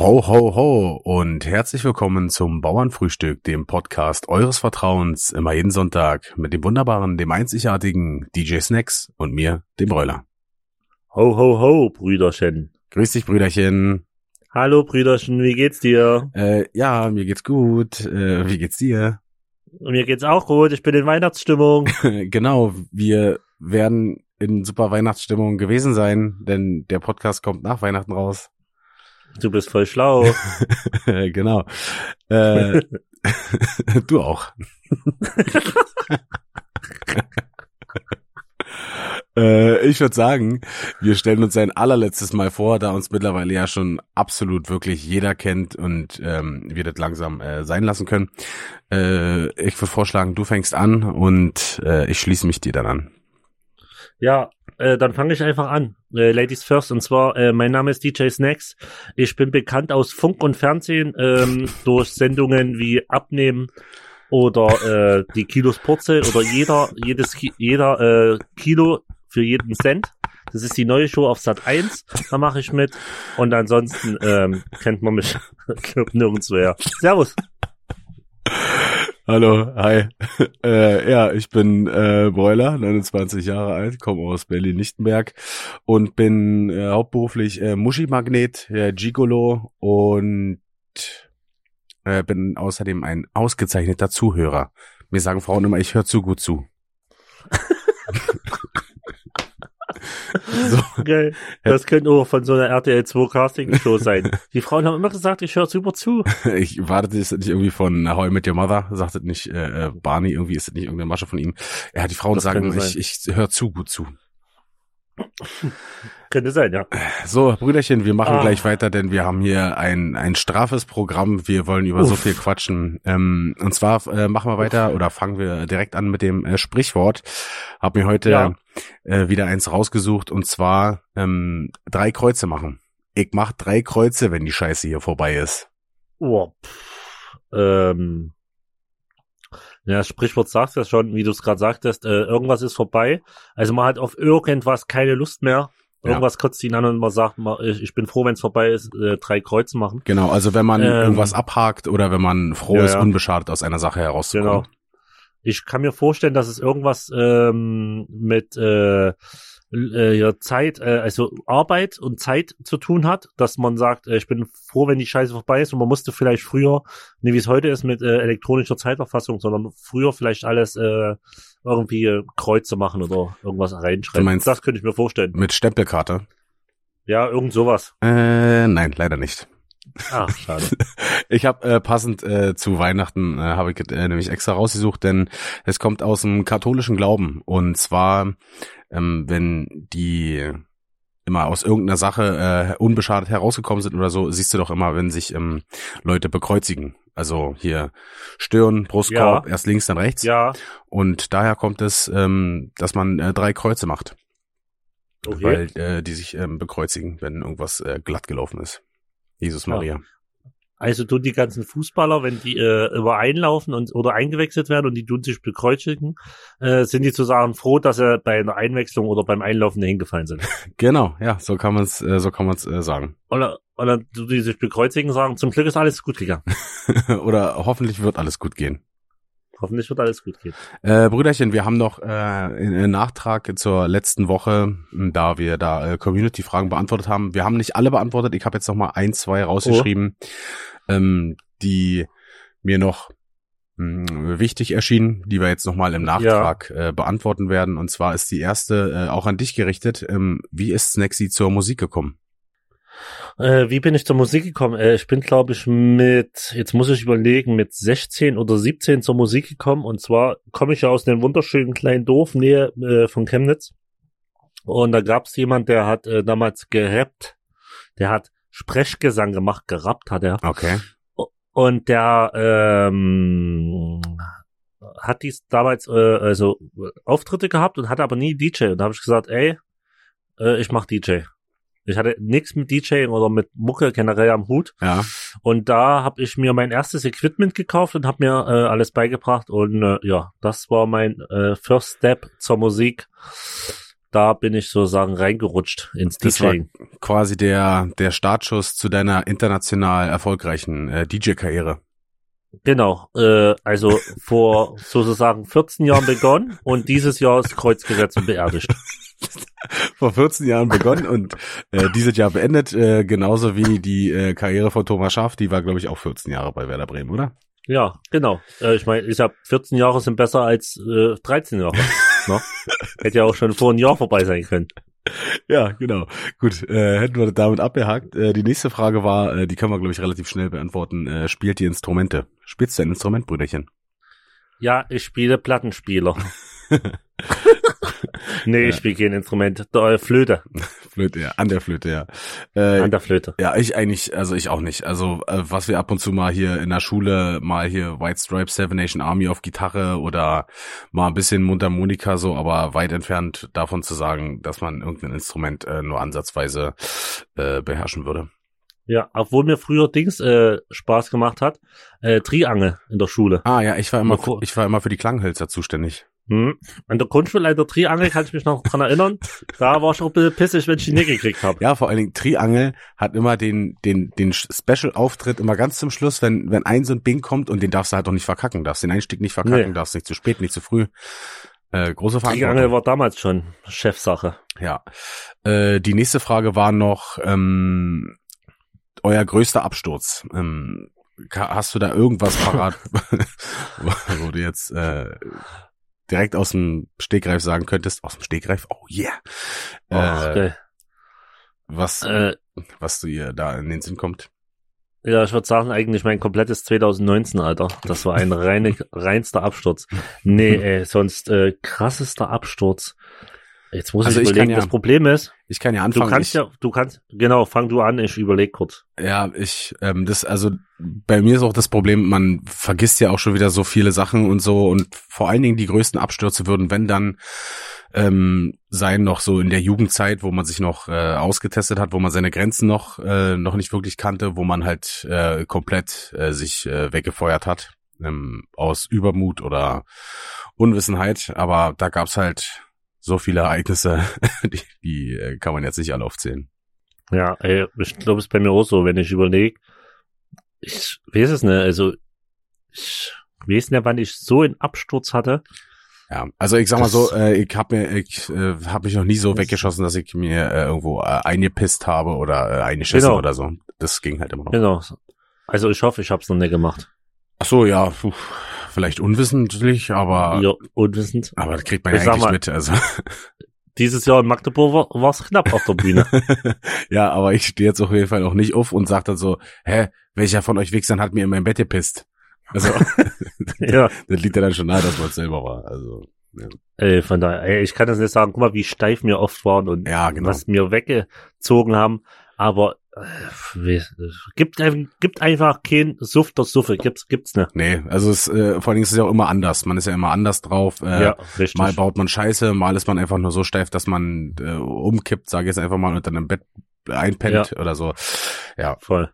Ho, ho, ho und herzlich willkommen zum Bauernfrühstück, dem Podcast eures Vertrauens, immer jeden Sonntag mit dem wunderbaren, dem einzigartigen DJ Snacks und mir, dem Bräuler. Ho, ho, ho, Brüderchen. Grüß dich, Brüderchen. Hallo, Brüderchen, wie geht's dir? Äh, ja, mir geht's gut. Äh, wie geht's dir? Mir geht's auch gut, ich bin in Weihnachtsstimmung. genau, wir werden in super Weihnachtsstimmung gewesen sein, denn der Podcast kommt nach Weihnachten raus. Du bist voll schlau. genau. Äh, du auch. äh, ich würde sagen, wir stellen uns ein allerletztes Mal vor, da uns mittlerweile ja schon absolut wirklich jeder kennt und ähm, wir das langsam äh, sein lassen können. Äh, ich würde vorschlagen, du fängst an und äh, ich schließe mich dir dann an. Ja, äh, dann fange ich einfach an. Äh, Ladies first. Und zwar, äh, mein Name ist DJ Snacks. Ich bin bekannt aus Funk und Fernsehen ähm, durch Sendungen wie Abnehmen oder äh, die Kilos Purzel oder jeder, jedes, jeder äh, Kilo für jeden Cent. Das ist die neue Show auf Sat 1. Da mache ich mit. Und ansonsten ähm, kennt man mich nirgendwo Servus. Hallo, hi. Äh, ja, ich bin äh, Broiler, 29 Jahre alt, komme aus Berlin-Lichtenberg und bin äh, hauptberuflich äh, Muschi-Magnet, äh, Gigolo und äh, bin außerdem ein ausgezeichneter Zuhörer. Mir sagen Frauen immer, ich höre zu gut zu. So. Geil. Das könnte auch von so einer RTL 2 Casting Show sein. Die Frauen haben immer gesagt, ich höre super zu. ich warte, das ist nicht irgendwie von How I Met Your Mother, sagt es nicht äh, äh, Barney, irgendwie ist es nicht irgendeine Masche von ihm. Ja, die Frauen das sagen, ich, ich höre zu gut zu. Könnte sein, ja. So, Brüderchen, wir machen ah. gleich weiter, denn wir haben hier ein, ein straffes Programm. Wir wollen über Uff. so viel quatschen. Ähm, und zwar äh, machen wir weiter oder fangen wir direkt an mit dem äh, Sprichwort. Hab mir heute ja. äh, wieder eins rausgesucht und zwar ähm, drei Kreuze machen. Ich mach drei Kreuze, wenn die Scheiße hier vorbei ist. Oh, ähm, ja, das Sprichwort sagt ja schon, wie du es gerade sagtest, äh, irgendwas ist vorbei. Also man hat auf irgendwas keine Lust mehr. Irgendwas ja. kotzt ihn an und man sagt, ich bin froh, wenn es vorbei ist, äh, drei Kreuze machen. Genau, also wenn man ähm, irgendwas abhakt oder wenn man froh ja, ist, ja. unbeschadet aus einer Sache herauszukommen. Genau. Ich kann mir vorstellen, dass es irgendwas ähm, mit äh, äh, ja, Zeit, äh, also Arbeit und Zeit zu tun hat, dass man sagt, äh, ich bin froh, wenn die Scheiße vorbei ist und man musste vielleicht früher, nicht wie es heute ist mit äh, elektronischer Zeiterfassung, sondern früher vielleicht alles äh, irgendwie Kreuze machen oder irgendwas reinschreiben. Du meinst, das könnte ich mir vorstellen. Mit Stempelkarte? Ja, irgend sowas. Äh, nein, leider nicht. Ah, schade. Ich habe äh, passend äh, zu Weihnachten äh, habe ich äh, nämlich extra rausgesucht, denn es kommt aus dem katholischen Glauben und zwar ähm, wenn die immer aus irgendeiner Sache äh, unbeschadet herausgekommen sind oder so, siehst du doch immer, wenn sich ähm, Leute bekreuzigen. Also hier Stirn, Brustkorb, ja. erst links, dann rechts. Ja. Und daher kommt es, ähm, dass man äh, drei Kreuze macht. Okay. Weil äh, die sich ähm, bekreuzigen, wenn irgendwas äh, glatt gelaufen ist. Jesus Maria. Ja. Also tun die ganzen Fußballer, wenn die äh, übereinlaufen und oder eingewechselt werden und die tun sich bekreuzigen, äh, sind die zu sagen froh, dass sie bei einer Einwechslung oder beim Einlaufen hingefallen sind. Genau, ja, so kann man es, äh, so kann man es äh, sagen. Oder oder die sich bekreuzigen sagen, zum Glück ist alles gut gegangen. oder hoffentlich wird alles gut gehen. Hoffentlich wird alles gut gehen. Äh, Brüderchen, wir haben noch äh, einen Nachtrag zur letzten Woche, da wir da äh, Community-Fragen beantwortet haben. Wir haben nicht alle beantwortet. Ich habe jetzt noch mal ein, zwei rausgeschrieben, oh. ähm, die mir noch hm, wichtig erschienen, die wir jetzt noch mal im Nachtrag ja. äh, beantworten werden. Und zwar ist die erste äh, auch an dich gerichtet. Ähm, wie ist Snacksy zur Musik gekommen? Äh, wie bin ich zur Musik gekommen? Äh, ich bin, glaube ich, mit, jetzt muss ich überlegen, mit 16 oder 17 zur Musik gekommen. Und zwar komme ich ja aus einem wunderschönen kleinen Dorf nähe äh, von Chemnitz. Und da gab es jemand, der hat äh, damals gerappt. Der hat Sprechgesang gemacht, gerappt hat er. Okay. Und der ähm, hat dies damals äh, also Auftritte gehabt und hatte aber nie DJ. Und da habe ich gesagt, ey, äh, ich mach DJ. Ich hatte nichts mit DJing oder mit Mucke generell am Hut. Ja. Und da habe ich mir mein erstes Equipment gekauft und habe mir äh, alles beigebracht. Und äh, ja, das war mein äh, First Step zur Musik. da bin ich sozusagen reingerutscht ins Das war DJing. quasi der, der Startschuss zu deiner international erfolgreichen äh, DJ-Karriere. Genau, äh, also vor sozusagen 14 Jahren begonnen und dieses Jahr ist Kreuz gesetzt und beerdigt. Vor 14 Jahren begonnen und äh, dieses Jahr beendet, äh, genauso wie die äh, Karriere von Thomas Schaaf, die war, glaube ich, auch 14 Jahre bei Werder Bremen, oder? Ja, genau. Äh, ich meine, ich sag, 14 Jahre sind besser als äh, 13 Jahre. ne? Hätte ja auch schon vor einem Jahr vorbei sein können. Ja, genau. Gut, äh, hätten wir damit abgehakt. Äh, die nächste Frage war, äh, die können wir, glaube ich, relativ schnell beantworten. Äh, spielt die Instrumente? Spielst du ein Instrument, Brüderchen? Ja, ich spiele Plattenspieler. nee, ich spiele kein Instrument. Äh, Flöte. Flöte, ja, an der Flöte, ja. Äh, An der Flöte. Ja, ich eigentlich, also ich auch nicht. Also äh, was wir ab und zu mal hier in der Schule mal hier White Stripes Seven Nation Army auf Gitarre oder mal ein bisschen Mundharmonika so, aber weit entfernt davon zu sagen, dass man irgendein Instrument äh, nur ansatzweise äh, beherrschen würde. Ja, obwohl mir früher Dings äh, Spaß gemacht hat. Äh, Triangel in der Schule. Ah ja, ich war immer, ich war immer für die Klanghölzer zuständig. Hm. An der Grundschulleiter Triangel kann ich mich noch dran erinnern. Da war ich auch ein bisschen pissig, wenn ich die nicht gekriegt habe. Ja, vor allen Dingen Triangel hat immer den den den Special-Auftritt immer ganz zum Schluss, wenn wenn ein so ein Bing kommt und den darfst du halt auch nicht verkacken, darfst den Einstieg nicht verkacken, Nee. darfst nicht zu spät, nicht zu früh. Äh, große Triangel Verantwortung. war damals schon Chefsache. Ja. Äh, die nächste Frage war noch ähm, euer größter Absturz. Ähm, hast du da irgendwas parat, wo du jetzt äh, direkt aus dem Stegreif sagen könntest? Aus dem Stegreif? Oh yeah. Ach, Äh, geil. was Äh, was dir da in den Sinn kommt? ja, ich würde sagen, eigentlich mein komplettes 2019, Alter. Das war ein reine, reinster Absturz. Nee, ey, sonst äh, krassester Absturz. Jetzt muss Also ich ich überlegen, kann ja das Problem ist, Ich kann ja du anfangen. kannst ich, ja, du kannst, genau, fang du an, ich überleg kurz. Ja, ich, ähm, das, also bei mir ist auch das Problem, man vergisst ja auch schon wieder so viele Sachen und so und vor allen Dingen die größten Abstürze würden, wenn dann ähm, sein noch so in der Jugendzeit, wo man sich noch äh, ausgetestet hat, wo man seine Grenzen noch äh, noch nicht wirklich kannte, wo man halt äh, komplett äh, sich äh, weggefeuert hat ähm, aus Übermut oder Unwissenheit. Aber da gab's halt so viele Ereignisse, die, die äh, kann man jetzt nicht alle aufzählen. Ja, ey, ich glaube, es ist bei mir auch so, wenn ich überlege, ich weiß es nicht, also ich weiß nicht, wann ich so einen Absturz hatte. Ja, also ich sag mal so, äh, ich habe mir, ich äh, habe mich noch nie so weggeschossen, dass ich mir äh, irgendwo äh, eingepisst habe oder äh, eingeschissen Genau. oder so. Das ging halt immer noch. Genau. Also ich hoffe, ich habe es noch nicht gemacht. Ach so, ja, puh, vielleicht unwissentlich, aber Ja, unwissend. aber das kriegt man ja Ich sag eigentlich mal- mit. Also Dieses Jahr in Magdeburg war es knapp auf der Bühne. ja, aber ich stehe jetzt auf jeden Fall auch nicht auf und sag dann so, hä, welcher von euch Wichsern hat mir in mein Bett gepisst? Also ja. das liegt ja dann schon nahe, dass man es selber war. Also Ey, von daher, ey, ich kann das nicht sagen. Guck mal, wie steif mir oft waren und ja, genau. was mir weggezogen haben. Aber äh, gibt, ein- gibt einfach kein Suff der Suffe. Gibt's, gibt's nicht. Nee, also es, äh, vor allen Dingen ist es ja auch immer anders. Man ist ja immer anders drauf. Äh, ja, richtig. Mal baut man Scheiße, mal ist man einfach nur so steif, dass man äh, umkippt, sage ich jetzt einfach mal, und dann im Bett einpennt oder so. Ja, Voll.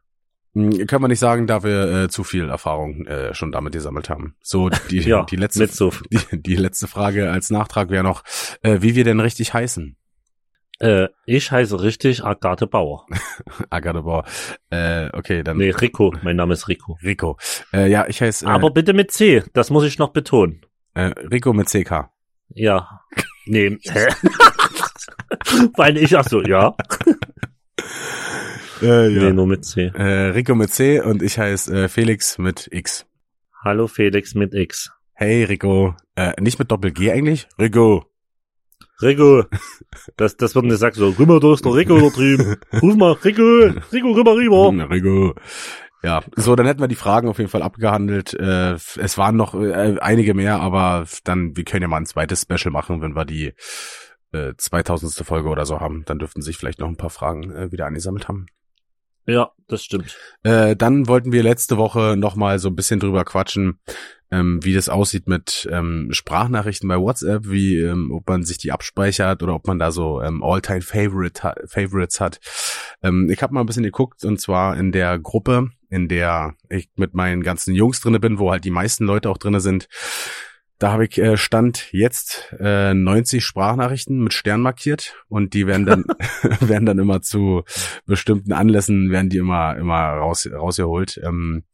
Hm, kann man nicht sagen, da wir äh, zu viel Erfahrung äh, schon damit gesammelt haben. So, die, Ja, die, letzte, die, die letzte Frage als Nachtrag wäre noch, äh, wie wir denn richtig heißen? Äh, ich heiße richtig Agathe Bauer. Agathe Bauer. Äh, okay, dann Nee, Rico. Mein Name ist Rico. Rico. Äh, ja, ich heiße äh, Aber bitte mit C. Das muss ich noch betonen. äh, Rico mit CK. Ja. Nee. Hä? Weil ich, ach so, ja. Äh, Nee, nur mit C. Äh, Rico mit C und ich heiße äh, Felix mit X. Hallo Felix mit X. Hey Rico. Äh, nicht mit Doppel-G eigentlich? Rico. Rico. Das, das wird nicht sagen, so, rüber, da ist der Rico da drüben. Ruf mal, Rico, Rico, rüber, rüber. Hm, Rico. Ja, so, dann hätten wir die Fragen auf jeden Fall abgehandelt. Äh, es waren noch äh, einige mehr, aber dann, wir können ja mal ein zweites Special machen, wenn wir die äh, 2000. Folge oder so haben. Dann dürften sich vielleicht noch ein paar Fragen äh, wieder angesammelt haben. Ja, das stimmt. Äh, dann wollten wir letzte Woche noch mal so ein bisschen drüber quatschen, ähm, wie das aussieht mit ähm, Sprachnachrichten bei WhatsApp, wie ähm, ob man sich die abspeichert oder ob man da so ähm, All-Time Favorite ha Favorites hat. Ähm, ich habe mal ein bisschen geguckt und zwar in der Gruppe, in der ich mit meinen ganzen Jungs drinne bin, wo halt die meisten Leute auch drinne sind. Da habe ich äh, Stand jetzt äh, 90 Sprachnachrichten mit Stern markiert und die werden dann werden dann immer zu bestimmten Anlässen werden die immer immer raus rausgeholt. Ähm,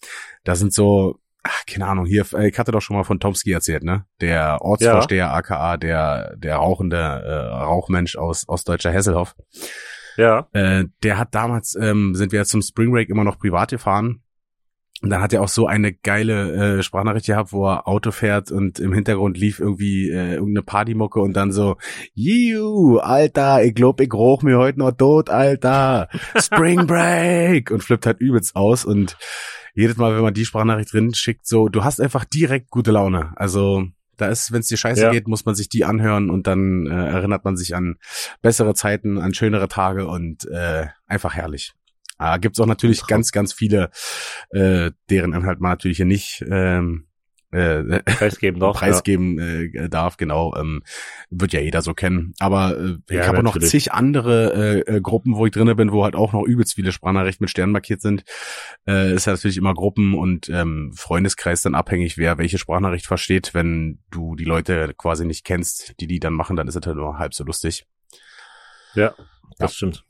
da sind so ach, keine Ahnung, hier, äh, ich hatte doch schon mal von Tomsky erzählt, ne? Der Ortsvorsteher, ja. aka der, der rauchende äh, Rauchmensch aus Ostdeutscher Hesselhoff. Ja. Äh, der hat damals, ähm, sind wir zum Spring Break immer noch privat gefahren und dann hat er auch so eine geile äh, Sprachnachricht gehabt, wo er Auto fährt und im Hintergrund lief irgendwie äh, irgendeine Partymucke und dann so, Jiu, Alter, ich glaub, ich roch mir heute noch tot, Alter. Spring Break! und flippt halt übelst aus und jedes Mal, wenn man die Sprachnachricht drin schickt, so, du hast einfach direkt gute Laune. Also da ist, wenn es dir scheiße ja. geht, muss man sich die anhören und dann äh, erinnert man sich an bessere Zeiten, an schönere Tage und äh, einfach herrlich. Ah, gibt's auch natürlich ganz, ganz viele, äh, deren Inhalt man natürlich hier nicht ähm, äh, preisgeben, darf, preisgeben ja. äh, darf, genau, ähm, wird ja jeder so kennen. Aber äh, ich ja, habe auch noch zig andere äh, äh, Gruppen, wo ich drinne bin, wo halt auch noch übelst viele Sprachnachrichten mit Sternen markiert sind. Äh, ist ja natürlich immer Gruppen und ähm, Freundeskreis dann abhängig, wer welche Sprachnachricht versteht. Wenn du die Leute quasi nicht kennst, die die dann machen, dann ist es halt nur halb so lustig. Ja, das ja. stimmt.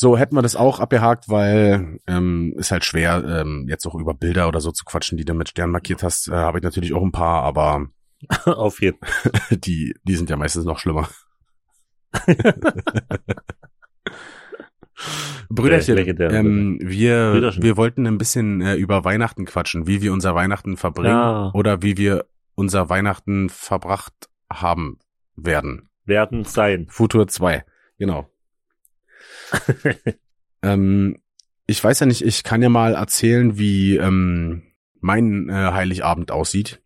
So hätten wir das auch abgehakt, weil ähm, ist halt schwer, ähm, jetzt auch über Bilder oder so zu quatschen, die du mit Stern markiert hast. Äh, Habe ich natürlich auch ein paar, aber auf jeden die, die sind ja meistens noch schlimmer. Brüderchen, ähm, wir, Brüderchen. wir wollten ein bisschen äh, über Weihnachten quatschen, wie wir unser Weihnachten verbringen ja. oder wie wir unser Weihnachten verbracht haben werden. Werden sein. Futur 2, genau. ähm, ich weiß ja nicht, ich kann ja mal erzählen, wie ähm, mein äh, Heiligabend aussieht.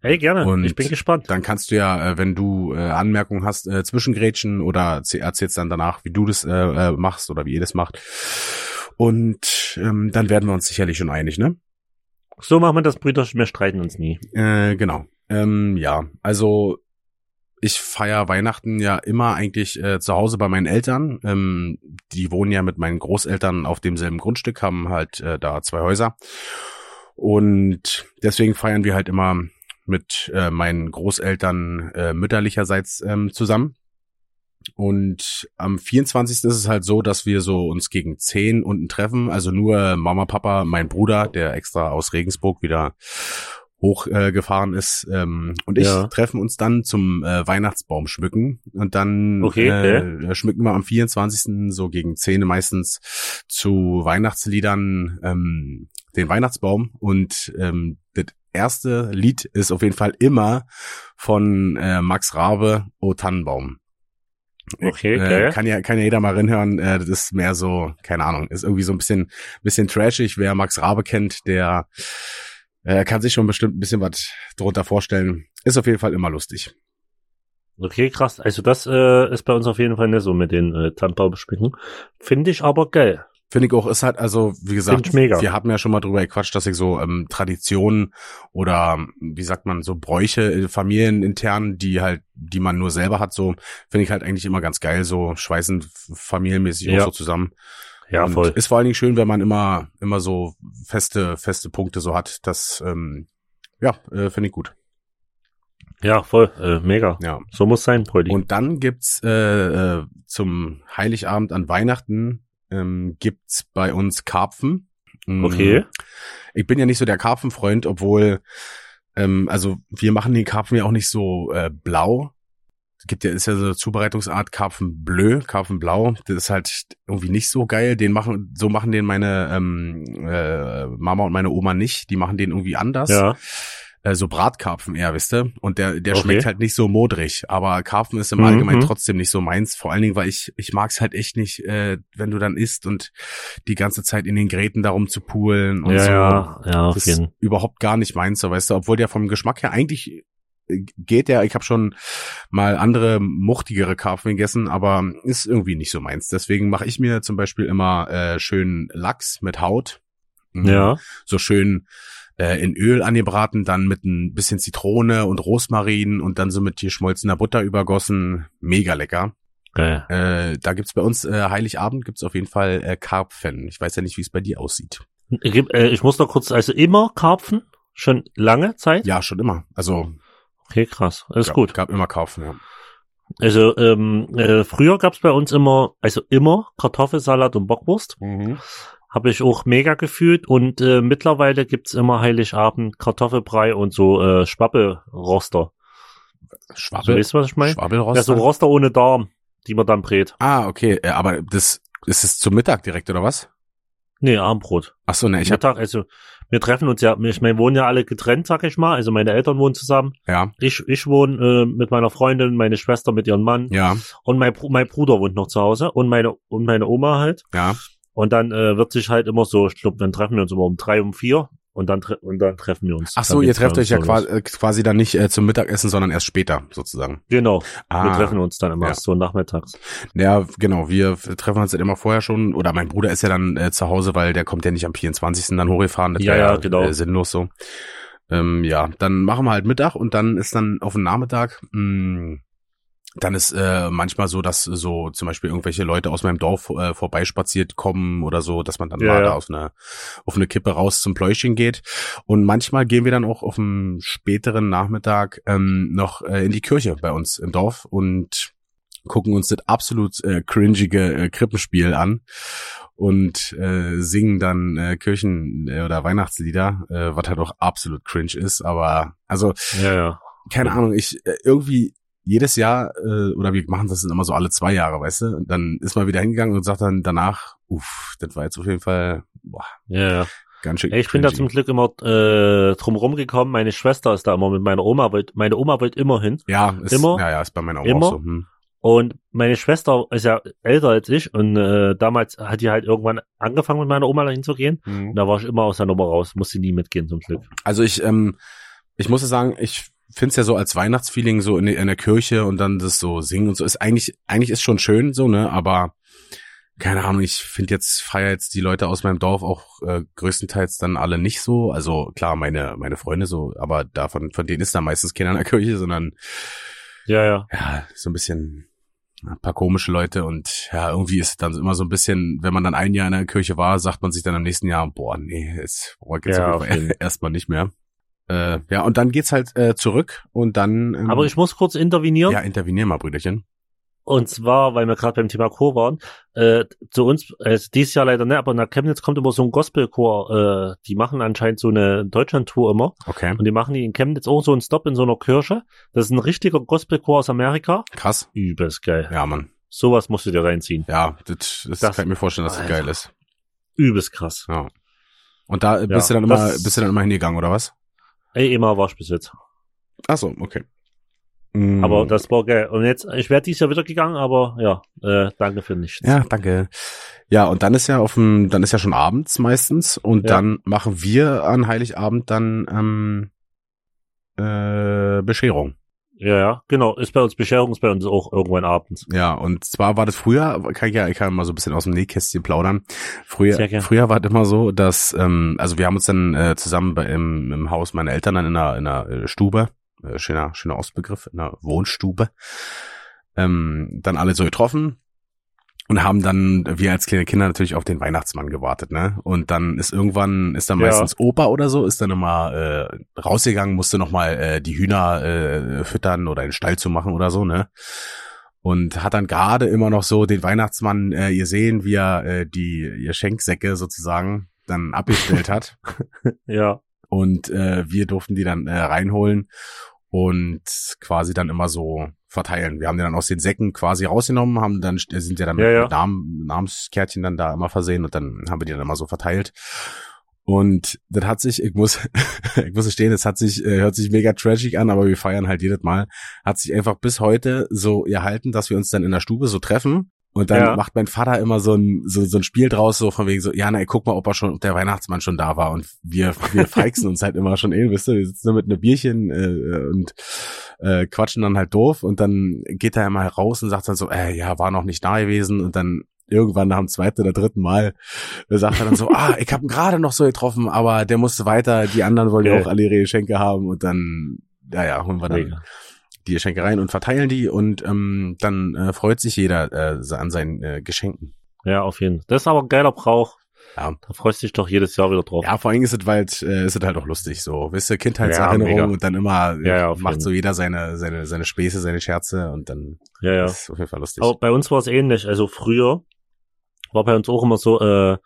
Hey, gerne. Und ich bin gespannt. Dann kannst du ja, äh, wenn du äh, Anmerkungen hast, äh, zwischengrätschen oder erzählst dann danach, wie du das äh, machst oder wie ihr das macht. Und ähm, dann werden wir uns sicherlich schon einig, ne? So machen wir das, Brüder, wir streiten uns nie. Äh, genau. Ähm, ja, also ich feiere Weihnachten ja immer eigentlich äh, zu Hause bei meinen Eltern. Ähm, die wohnen ja mit meinen Großeltern auf demselben Grundstück, haben halt äh, da zwei Häuser. Und deswegen feiern wir halt immer mit äh, meinen Großeltern äh, mütterlicherseits ähm, zusammen. Und am 24. ist es halt so, dass wir so uns gegen 10 unten treffen. Also nur Mama, Papa, mein Bruder, der extra aus Regensburg wieder hochgefahren äh, ist ähm, und ich ja. treffen uns dann zum äh, Weihnachtsbaum schmücken und dann okay, äh, schmücken wir am 24. so gegen 10 meistens zu Weihnachtsliedern ähm, den Weihnachtsbaum und ähm, das erste Lied ist auf jeden Fall immer von äh, Max Rabe O Tannenbaum. Okay, okay. Äh, kann ja kann ja jeder mal reinhören. Äh, das ist mehr so, keine Ahnung, ist irgendwie so ein bisschen bisschen trashig. Wer Max Rabe kennt, der er kann sich schon bestimmt ein bisschen was drunter vorstellen. Ist auf jeden Fall immer lustig. Okay, krass. Also das äh, ist bei uns auf jeden Fall nicht so mit den äh, Tannenbaumspicken. Finde ich aber geil. Finde ich auch, ist halt, also, wie gesagt, wir haben ja schon mal drüber gequatscht, dass ich so ähm, Traditionen oder, wie sagt man, so Bräuche, äh, familienintern, die halt, die man nur selber hat, so, finde ich halt eigentlich immer ganz geil, so schweißen familienmäßig ja. auch so zusammen. Ja, und voll. Ist vor allen Dingen schön, wenn man immer, immer so feste, feste Punkte so hat. Das, ähm, ja, äh, finde ich gut. Ja, voll, äh, mega. Ja. So muss sein, Brody. Und dann gibt's äh, äh, zum Heiligabend an Weihnachten ähm, gibt's bei uns Karpfen. Mhm. Okay. Ich bin ja nicht so der Karpfenfreund, obwohl ähm, also wir machen den Karpfen ja auch nicht so äh, blau, gibt ja, ist ja so eine Zubereitungsart Karpfen Bleu, Karpfen Blau. Das ist halt irgendwie nicht so geil. Den machen, so machen den meine ähm, äh, Mama und meine Oma nicht. Die machen den irgendwie anders. Ja. Äh, so Bratkarpfen eher, wisst ihr? Und der, der okay. schmeckt halt nicht so modrig. Aber Karpfen ist im mhm. Allgemeinen trotzdem nicht so meins. Vor allen Dingen, weil ich, ich mag's halt echt nicht, äh, wenn du dann isst und die ganze Zeit in den Gräten darum zu poolen und ja, so. Ja, ja, das ist überhaupt gar nicht meins, so weißt du, obwohl der vom Geschmack her eigentlich geht der, ich habe schon mal andere muchtigere Karpfen gegessen, aber ist irgendwie nicht so meins. Deswegen mache ich mir zum Beispiel immer äh, schön Lachs mit Haut. Mhm. Ja. So schön äh, in Öl angebraten, dann mit ein bisschen Zitrone und Rosmarin und dann so mit geschmolzener Butter übergossen. Mega lecker. Ja. Äh, da gibt's bei uns äh, Heiligabend gibt's auf jeden Fall äh, Karpfen. Ich weiß ja nicht, wie es bei dir aussieht. Ich, äh, ich muss noch kurz, also immer Karpfen? Schon lange Zeit? Ja, schon immer. Also Okay, krass. Ist gab, gut. Gab immer kaufen, ja. Also ähm, äh, früher gab's bei uns immer, also immer Kartoffelsalat und Bockwurst. Mhm. Habe ich auch mega gefühlt. Und äh, mittlerweile gibt's immer Heiligabend Kartoffelbrei und so äh, Schwabbelroster. So, Schwabbel, weißt du, was ich meine? Schwabbelroster? Ja, so Roster ohne Darm, die man dann brät. ah, okay, äh, aber das ist es zum Mittag direkt, oder was? Nee, Abendbrot. Ach so, ne, ich hab, Mittag, also wir treffen uns ja, ich meine, wohnen ja alle getrennt, sag ich mal. Also meine Eltern wohnen zusammen. ja, Ich, ich wohne äh, mit meiner Freundin, meine Schwester mit ihrem Mann ja, und mein, mein Bruder wohnt noch zu Hause und meine und meine Oma halt. ja. Und dann äh, wird sich halt immer so, ich glaube, dann treffen wir uns immer um drei, um vier und dann und dann treffen wir uns. Ach so, ihr trefft euch ja quasi, äh, quasi dann nicht äh, zum Mittagessen, sondern erst später, sozusagen. Genau. Ah, Wir treffen uns dann immer ja. so nachmittags. Ja, genau, wir treffen uns dann immer vorher schon, oder mein Bruder ist ja dann äh, zu Hause, weil der kommt ja nicht am 24. dann hochgefahren, das Ja, wäre ja, genau. äh, sinnlos so. Ähm, ja, dann machen wir halt Mittag und dann ist dann auf den Nachmittag, mh, dann ist äh, manchmal so, dass so zum Beispiel irgendwelche Leute aus meinem Dorf äh, vorbeispaziert kommen oder so, dass man dann Ja, mal ja. da auf eine, auf eine Kippe raus zum Pläuschen geht. Und manchmal gehen wir dann auch auf dem späteren Nachmittag ähm, noch äh, in die Kirche bei uns im Dorf und gucken uns das absolut äh, cringige äh, Krippenspiel an und äh, singen dann äh, Kirchen- äh, oder Weihnachtslieder, äh, was halt auch absolut cringe ist. Aber also Ja, ja. keine Ahnung, ich äh, irgendwie jedes Jahr äh, oder wir machen das dann immer so alle zwei Jahre, weißt du? Und dann ist man wieder hingegangen und sagt dann danach, uff, das war jetzt auf jeden Fall boah, Ja, ganz schön. Ich bin da zum Glück immer äh, drum rumgekommen. Meine Schwester ist da immer mit meiner Oma. Wollt, meine Oma wollte immer hin. ja, ist, immer- ja, ja, ist bei meiner Oma immer- auch so. Hm. Und meine Schwester ist ja älter als ich und äh, damals hat die halt irgendwann angefangen mit meiner Oma dahin zu gehen. Und da war ich immer aus der Nummer raus, musste nie mitgehen zum Glück. Also ich, ähm, ich muss sagen, ich find's ja so als Weihnachtsfeeling so in, in der Kirche und dann das so singen und so ist eigentlich, eigentlich ist schon schön so, ne, aber keine Ahnung, ich finde jetzt, feier jetzt die Leute aus meinem Dorf auch äh, größtenteils dann alle nicht so. Also klar, meine, meine Freunde so, aber davon, von denen ist da meistens keiner in der Kirche, sondern Ja, ja. ja, so ein bisschen ein paar komische Leute und ja, irgendwie ist es dann immer so ein bisschen, wenn man dann ein Jahr in der Kirche war, sagt man sich dann im nächsten Jahr, boah, nee, jetzt ich jetzt Ja, erstmal nicht mehr. Äh, ja, und dann geht's halt äh, zurück und dann ähm, Aber ich muss kurz intervenieren. ja, intervenier mal, Brüderchen. Und zwar, weil wir gerade beim Thema Chor waren, äh, zu uns, äh, dieses Jahr leider nicht, aber nach Chemnitz kommt immer so ein Gospelchor, äh, die machen anscheinend so eine Deutschland-Tour immer. Okay, Und die machen die in Chemnitz auch so einen Stop in so einer Kirche. Das ist ein richtiger Gospelchor aus Amerika. krass. Übelst geil. Ja, Mann. Sowas musst du dir reinziehen. Ja, das, das, Das- kann ich mir vorstellen, dass das Alter. geil ist. Übelst krass. Ja. Und da äh, bist Ja, du dann immer, bist du dann immer hingegangen, oder was? Ey, immer war ich bis jetzt. Ach so, okay. Mm. Aber das war geil. Und jetzt, ich wäre dieses Jahr wieder gegangen, aber ja, äh, danke für nichts. Ja, danke. Ja, und dann ist ja auf dem, dann ist ja schon abends meistens und Ja. dann machen wir an Heiligabend dann ähm, äh, Bescherung. Ja, ja, genau. Ist bei uns Bescherung, ist bei uns auch irgendwann abends. Ja, und zwar war das früher, kann ich ja, ich kann mal so ein bisschen aus dem Nähkästchen plaudern. Früher, früher war das immer so, dass, ähm, also wir haben uns dann äh, zusammen bei, im, im Haus meiner Eltern dann in einer, in einer äh, Stube, äh, schöner, schöner Ostbegriff, in einer Wohnstube, ähm, dann alle so getroffen und haben dann, wir als kleine Kinder natürlich auf den Weihnachtsmann gewartet, ne? Und dann ist irgendwann, ist dann Ja. meistens Opa oder so, ist dann immer äh, rausgegangen, musste nochmal äh, die Hühner äh, füttern oder in den Stall zu machen oder so, ne? Und hat dann gerade immer noch so den Weihnachtsmann äh, ihr sehen, wie er äh, die ihr Schenksäcke sozusagen dann abgestellt hat. Ja, Und äh, wir durften die dann äh, reinholen und quasi dann immer so verteilen. Wir haben die dann aus den Säcken quasi rausgenommen, haben dann sind ja dann Ja, ja. mit Namen, Namenskärtchen dann da immer versehen und dann haben wir die dann immer so verteilt. Und das hat sich, ich muss, ich muss gestehen, es hat sich, äh, hört sich mega trashig an, aber wir feiern halt jedes Mal, hat sich einfach bis heute so erhalten, dass wir uns dann in der Stube so treffen und dann Ja. macht mein Vater immer so ein, so, so ein Spiel draus, so von wegen so, ja, na, guck mal, ob er schon, ob der Weihnachtsmann schon da war. Und wir, wir feixen uns halt immer schon eh, wisst ihr, wir sitzen mit einem Bierchen äh, und äh, quatschen dann halt doof und dann geht er immer raus und sagt dann so, äh, ja, war noch nicht da gewesen und dann irgendwann nach dem zweiten oder dritten Mal sagt er dann so, ah, ich habe ihn gerade noch so getroffen, aber der musste weiter, die anderen wollen ja auch alle ihre Geschenke haben und dann, ja, ja, holen wir dann mega. die Geschenke rein und verteilen die und ähm, dann äh, freut sich jeder äh, an seinen äh, Geschenken. Ja, auf jeden Fall. Das ist aber ein geiler Brauch. Ja. Da freust du dich doch jedes Jahr wieder drauf. Ja, vor allem ist es halt, äh, ist es halt auch lustig so. Wisst ihr, Kindheitserinnerung Ja, und dann immer Ja, ja, auf macht so jeder seine, seine, seine Späße, seine Scherze und dann ja, ja. ist auf jeden Fall lustig. Aber bei uns war es ähnlich. Also früher war bei uns auch immer so, äh,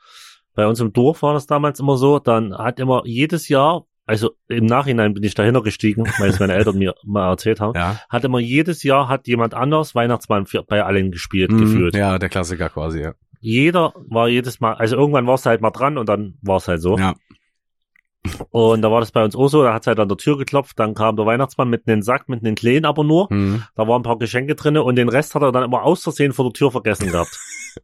bei uns im Dorf war das damals immer so, dann hat immer jedes Jahr, also im Nachhinein bin ich dahinter gestiegen, weil es meine Eltern mir mal erzählt haben, ja. hat immer jedes Jahr hat jemand anders Weihnachtsmann für, bei allen gespielt, Mhm, gefühlt. Ja, der Klassiker quasi, ja. Jeder war jedes Mal, also irgendwann war es halt mal dran und dann war es halt so. Ja. Und da war das bei uns auch so, da hat es halt an der Tür geklopft, dann kam der Weihnachtsmann mit einem Sack, mit einem Kleen aber nur. Mhm. Da waren ein paar Geschenke drinne und den Rest hat er dann immer aus Versehen vor der Tür vergessen gehabt.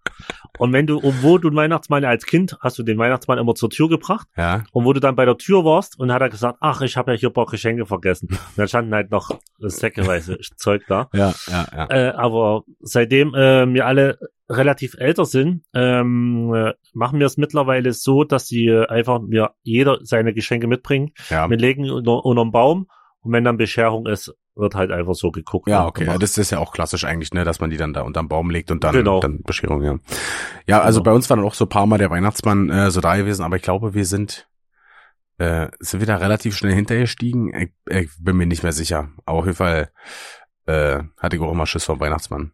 und wenn du, obwohl du einen Weihnachtsmann als Kind, hast du den Weihnachtsmann immer zur Tür gebracht Ja. und wo du dann bei der Tür warst und hat er gesagt, ach, ich habe ja hier ein paar Geschenke vergessen. Und dann standen halt noch säckeweise Zeug da. Ja, ja, ja. Äh, aber seitdem äh, wir alle relativ älter sind, ähm, äh, machen wir es mittlerweile so, dass die äh, einfach mir jeder seine Geschenke mitbringen. Ja, Wir legen unter, unterm Baum und wenn dann Bescherung ist, wird halt einfach so geguckt. ja okay. Ja, das ist ja auch klassisch eigentlich, ne, dass man die dann da unterm Baum legt und dann, Genau. dann Bescherung, ja. Ja, also Genau. bei uns war dann auch so ein paar Mal der Weihnachtsmann äh, so da gewesen, aber ich glaube, wir sind, äh, sind wir da relativ schnell hintergestiegen. Ich, ich bin mir nicht mehr sicher. Aber auf jeden Fall äh, hatte ich auch immer Schiss vom Weihnachtsmann.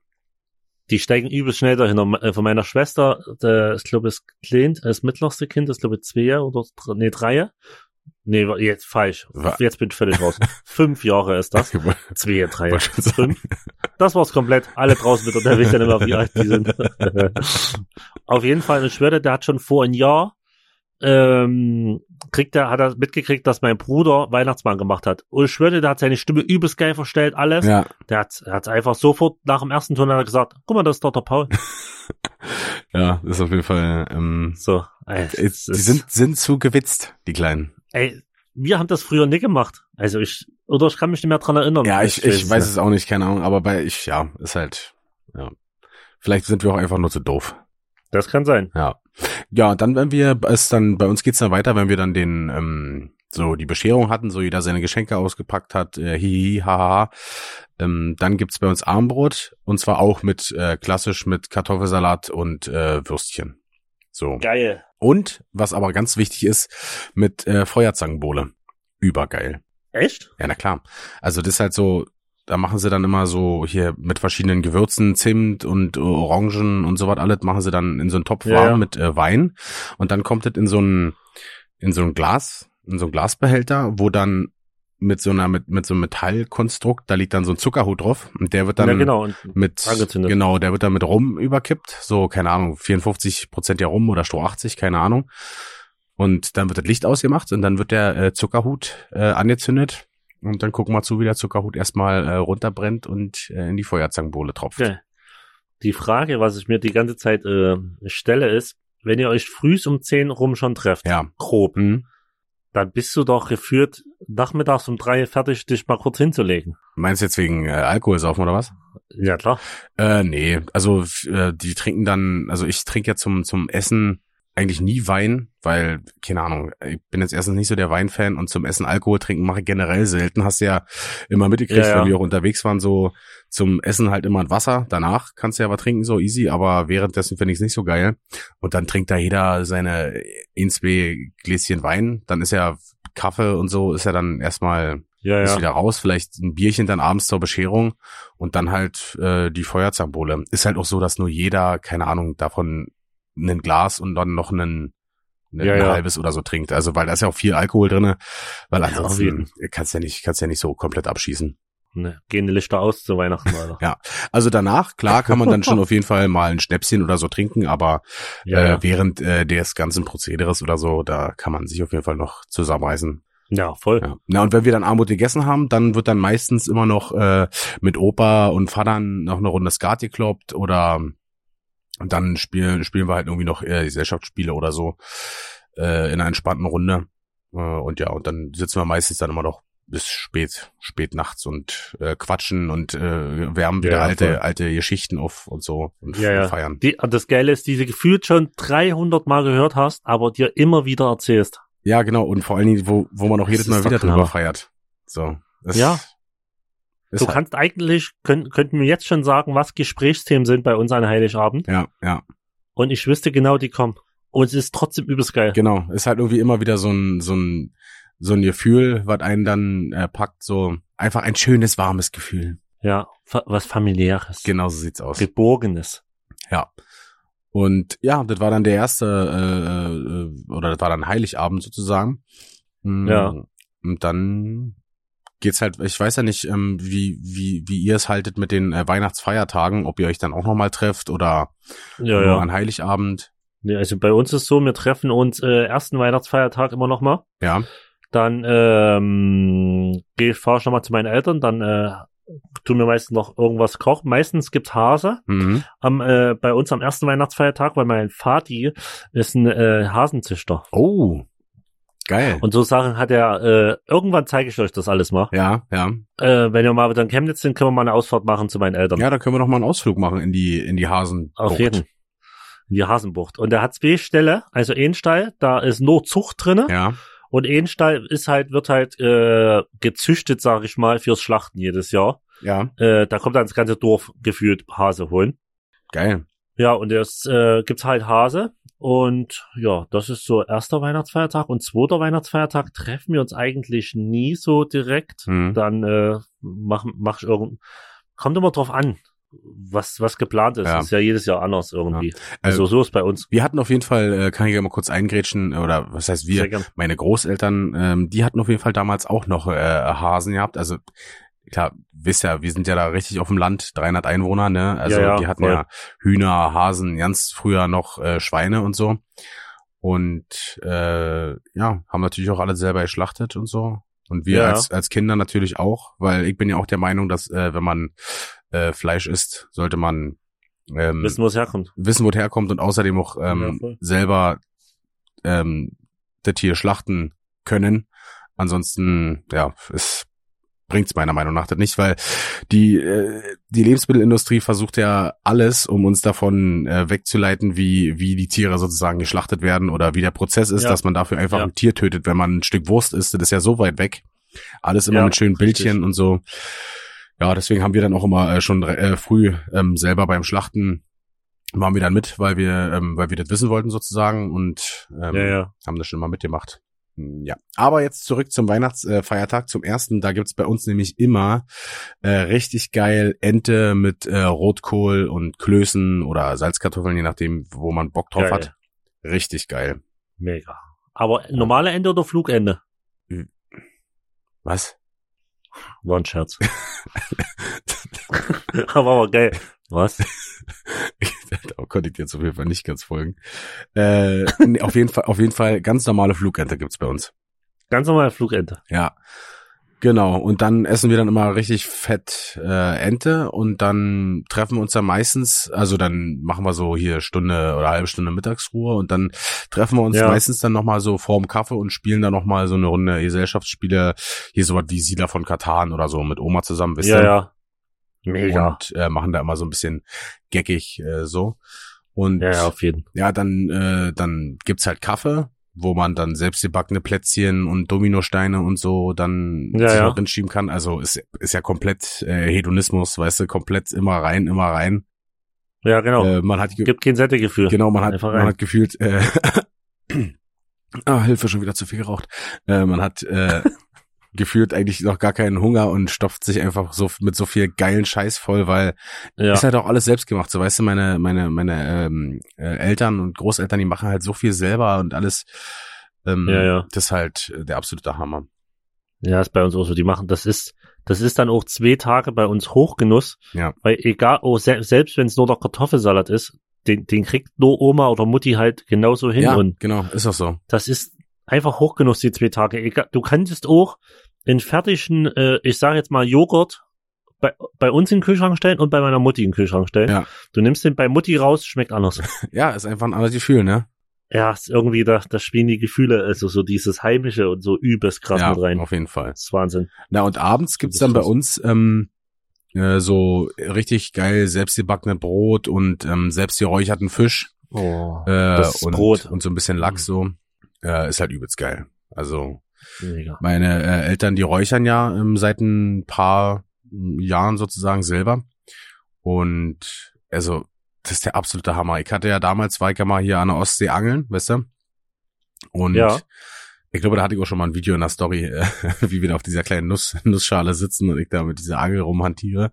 Die steigen übelst schnell dahinter. Äh, Von meiner Schwester, der, ich glaube, das Kind, das mittlerste Kind, das glaube ich zwei oder dr- nee, drei. Nee, wa- jetzt falsch. Wa- Jetzt bin ich völlig raus. Fünf Jahre ist das. Zwei, drei. Fünf. Das war's komplett. Alle draußen mit, ja nicht mehr, wie alt die sind. Auf jeden Fall, ich schwöre, der hat schon vor ein Jahr, ähm, kriegt er, hat er mitgekriegt, dass mein Bruder Weihnachtsmann gemacht hat. Und ich schwöre, der hat seine Stimme übelst geil verstellt, alles. Ja, Der hat, er hat einfach sofort nach dem ersten Ton hat er gesagt, guck mal, das ist doch der Paul. ja, das ist auf jeden Fall, ähm, So, ey, die es ist- sind, sind zu gewitzt, die Kleinen. ey, wir haben das früher nie gemacht. Also ich, oder ich kann mich nicht mehr dran erinnern. Ja, ich, ich weiß nicht. es auch nicht, keine Ahnung, aber bei ich, ja, ist halt, ja. Vielleicht sind wir auch einfach nur zu doof. Das kann sein. Ja. Ja, dann, wenn wir es dann, bei uns geht's dann weiter, wenn wir dann den, ähm, so die Bescherung hatten, so jeder seine Geschenke ausgepackt hat, äh, hihi, haha. Ähm, dann gibt's bei uns Armbrot und zwar auch mit äh, klassisch mit Kartoffelsalat und äh, Würstchen. So. Geil. Und was aber ganz wichtig ist, mit äh, Feuerzangenbowle. Übergeil. Echt? Ja, na klar. Also das ist halt so, da machen sie dann immer so hier mit verschiedenen Gewürzen, Zimt und Orangen und so was alles, machen sie dann in so einen Topf Ja, warm ja. mit äh, Wein und dann kommt es in so ein in so ein Glas, in so ein Glasbehälter, wo dann mit so einer mit mit so einem Metallkonstrukt, da liegt dann so ein Zuckerhut drauf und der wird dann ja, genau. Und mit Angezündet. genau, der wird dann mit Rum überkippt, so keine Ahnung, 54 Prozent ja Rum oder Stroh 80, keine Ahnung. Und dann wird das Licht ausgemacht und dann wird der äh, Zuckerhut äh, angezündet und dann gucken wir zu, wie der Zuckerhut erstmal äh, runterbrennt und äh, in die Feuerzangenbowle tropft. Geil. Die Frage, was ich mir die ganze Zeit äh, stelle, ist, wenn ihr euch frühs um 10 rum schon trefft, Ja. grob, Hm. dann bist du doch geführt, nachmittags um drei fertig, dich mal kurz hinzulegen. Meinst du jetzt wegen äh, Alkoholsaufen oder was? Ja, klar. Äh, nee, also äh, die trinken dann, also ich trinke ja zum zum Essen eigentlich nie Wein, weil, keine Ahnung, ich bin jetzt erstens nicht so der Weinfan und zum Essen Alkohol trinken mache ich generell selten. Hast du ja immer mitgekriegt, Ja, ja. wenn wir auch unterwegs waren, so zum Essen halt immer ein Wasser. Danach kannst du ja was trinken, so easy, aber währenddessen finde ich es nicht so geil. Und dann trinkt da jeder seine ein, zwei Gläschen Wein. Dann ist ja Kaffee und so, ist ja dann erstmal Ja, ist ja. wieder raus, vielleicht ein Bierchen dann abends zur Bescherung und dann halt äh, die Feuerzangenbowle. Ist halt auch so, dass nur jeder, keine Ahnung, davon ein Glas und dann noch einen, ein, Ja, ja. halbes oder so trinkt. Also weil da ist ja auch viel Alkohol drinne, weil Ja, ansonsten kannst du ja nicht, kannst ja nicht so komplett abschießen. Ne, gehen die Lichter aus zu Weihnachten, Alter. Ja. Also danach, klar, kann man dann schon auf jeden Fall mal ein Schnäpschen oder so trinken, aber Ja, äh, ja. während äh, des ganzen Prozederes oder so, da kann man sich auf jeden Fall noch zusammenreißen. ja voll. Ja. Na, und wenn wir dann Armut gegessen haben, dann wird dann meistens immer noch äh, mit Opa und Vatern noch eine Runde Skat gekloppt oder und dann spielen spielen wir halt irgendwie noch äh, Gesellschaftsspiele oder so äh, in einer entspannten Runde. Äh, und ja, und dann sitzen wir meistens dann immer noch bis spät, spät nachts und äh, quatschen und äh, wärmen wieder Ja, alte, voll. alte Geschichten auf und so und Ja, ja. feiern. Die, das Geile ist, diese gefühlt schon 300 Mal gehört hast, aber dir immer wieder erzählst. Ja, genau. Und vor allen Dingen, wo, wo man auch jedes Mal wieder drüber feiert. So. Das Ja. Ist Du halt, kannst eigentlich, können, könnten wir jetzt schon sagen, was Gesprächsthemen sind bei uns an Heiligabend. ja, ja. Und ich wüsste genau, die kommen. und es ist trotzdem übelst geil. Genau, ist halt irgendwie immer wieder so ein, so ein, so ein Gefühl, was einen dann äh, packt, so einfach ein schönes, warmes Gefühl. Ja, fa was familiäres. Genau so sieht's aus. Geborgenes. Ja. Und ja, das war dann der erste, äh, äh, oder das war dann Heiligabend sozusagen. Mm, Ja. Und dann geht's halt, ich weiß ja nicht, ähm, wie, wie, wie ihr es haltet mit den äh, Weihnachtsfeiertagen, ob ihr euch dann auch nochmal trefft oder Ja, nur ja. an Heiligabend. Nee, also bei uns ist so, wir treffen uns äh, ersten Weihnachtsfeiertag immer noch mal. Ja. Dann ähm, geh ich fahre ich noch mal zu meinen Eltern, dann äh, tun wir meistens noch irgendwas kochen. Meistens gibt's Hase Mhm. am, äh, bei uns am ersten Weihnachtsfeiertag, weil mein Vati ist ein äh, Hasenzüchter. Oh. Geil. Und so Sachen hat er, äh, irgendwann zeige ich euch das alles mal. ja, ja. Äh, wenn wir mal wieder in Chemnitz sind, können wir mal eine Ausfahrt machen zu meinen Eltern. Ja, da können wir noch mal einen Ausflug machen in die, in die Hasen. Auf jeden. In die Hasenbucht. Und der hat zwei Ställe, also ein Stall, da ist nur Zucht drinne. Ja. Und ein Stall ist halt, wird halt äh, gezüchtet, sag ich mal, fürs Schlachten jedes Jahr. Ja. Äh, da kommt dann das ganze Dorf gefühlt Hase holen. Geil. Ja, und es äh, gibt's halt Hase. Und ja, das ist so erster Weihnachtsfeiertag. Und zweiter Weihnachtsfeiertag treffen wir uns eigentlich nie so direkt. Mhm. Dann äh, mach, mach ich irgend. Kommt immer drauf an, was, was geplant ist. Ja. Ist ja jedes Jahr anders irgendwie. Äh, Also so ist bei uns. Wir hatten auf jeden Fall, äh, kann ich ja mal kurz eingrätschen, oder was heißt wir? Meine Großeltern, ähm, die hatten auf jeden Fall damals auch noch äh, Hasen gehabt. Also klar, wisst ja, wir sind ja da richtig auf dem Land, 300 Einwohner, ne? Also Ja, ja, die hatten voll. ja Hühner, Hasen, ganz früher noch äh, Schweine und so. Und äh, ja, haben natürlich auch alle selber geschlachtet und so. Und wir Ja. als, als Kinder natürlich auch, weil ich bin ja auch der Meinung, dass äh, wenn man äh, Fleisch isst, sollte man ähm, Wissen, wo es herkommt. wissen, wo es herkommt und außerdem auch ähm, Ja, selber ähm, das Tier schlachten können. Ansonsten, ja, es bringt's meiner Meinung nach das nicht, weil die äh, die Lebensmittelindustrie versucht ja alles, um uns davon äh, wegzuleiten, wie wie die Tiere sozusagen geschlachtet werden oder wie der Prozess ist, Ja. dass man dafür einfach Ja. ein Tier tötet, wenn man ein Stück Wurst isst, das ist ja so weit weg. Alles immer Ja, mit schönen Bildchen richtig. und so. Ja, deswegen haben wir dann auch immer äh, schon äh, früh ähm, selber beim Schlachten waren wir dann mit, weil wir, ähm, weil wir das wissen wollten sozusagen und ähm, haben das schon mal mitgemacht. Ja, aber jetzt zurück zum Weihnachtsfeiertag, äh, Feiertag, zum ersten. Da gibt's bei uns nämlich immer äh, richtig geil Ente mit äh, Rotkohl und Klößen oder Salzkartoffeln, je nachdem, wo man Bock drauf Geil. hat. Richtig geil. Mega. Aber normale Ende oder Flugende? Was? War ein Scherz. aber aber geil. Was? da konnte ich jetzt auf jeden Fall nicht ganz folgen. Äh, auf jeden Fall, auf jeden Fall ganz normale Flugente gibt's bei uns. Ganz normale Flugende. Ja. Genau. Und dann essen wir dann immer richtig fett äh, Ente und dann treffen wir uns dann meistens, also dann machen wir so hier Stunde oder halbe Stunde Mittagsruhe und dann treffen wir uns Ja. meistens dann nochmal so vorm Kaffee und spielen dann nochmal so eine Runde Gesellschaftsspiele, hier sowas wie Siedler von Katan oder so mit Oma zusammen, wisst Ja, ihr? ja. Mega. Und äh, machen da immer so ein bisschen geckig äh, so. Und ja, auf jeden. ja, dann, äh, dann gibt's halt Kaffee, wo man dann selbst gebackene Plätzchen und Dominosteine und so dann Ja, sich ja. noch hinschieben kann. Also ist, ist ja komplett äh, Hedonismus, weißt du, komplett immer rein, immer rein. Ja, genau. Äh, man hat Gibt kein Sättegefühl. genau, man hat, man hat gefühlt, äh, ah, Hilfe, schon wieder zu viel geraucht. Äh, man hat äh, gefühlt eigentlich noch gar keinen Hunger und stopft sich einfach so mit so viel geilen Scheiß voll, weil Ja. ist halt auch alles selbst gemacht. So, weißt du, meine, meine, meine ähm, äh, Eltern und Großeltern, die machen halt so viel selber und alles. Ähm, Ja, ja. Das ist halt äh, der absolute Hammer. Ja, ist bei uns auch so. Die machen, das ist, das ist dann auch zwei Tage bei uns Hochgenuss. Ja. Weil egal, oh, se selbst wenn es nur der Kartoffelsalat ist, den, den kriegt nur Oma oder Mutti halt genauso hin. ja, Und genau, ist auch so. das ist einfach Hochgenuss, die zwei Tage. Egal, du kannst auch in fertigen, äh, ich sage jetzt mal Joghurt, bei, bei uns in den Kühlschrank stellen und bei meiner Mutti in den Kühlschrank stellen. Ja. Du nimmst den bei Mutti raus, schmeckt anders. Ja, ist einfach ein anderes Gefühl, ne? ja, ist irgendwie, da, da spielen die Gefühle, also so dieses Heimische und so übelst krass ja, mit rein. auf jeden Fall. Das ist Wahnsinn. Na, und abends gibt's dann bei uns ähm, äh, so richtig geil selbstgebackene Brot und ähm, selbstgeräucherten Fisch. Oh, Äh, das und, Brot. und so ein bisschen Lachs so. Äh, ist halt übelst geil. Also Mega. Meine äh, Eltern, die räuchern ja ähm, seit ein paar Jahren sozusagen selber. Und also das ist der absolute Hammer. Ich hatte ja damals, war ich ja mal hier an der Ostsee angeln, weißt du? Und Ja. ich glaube, da hatte ich auch schon mal ein Video in der Story, äh, wie wir da auf dieser kleinen Nuss, Nussschale sitzen und ich da mit dieser Angel rumhantiere.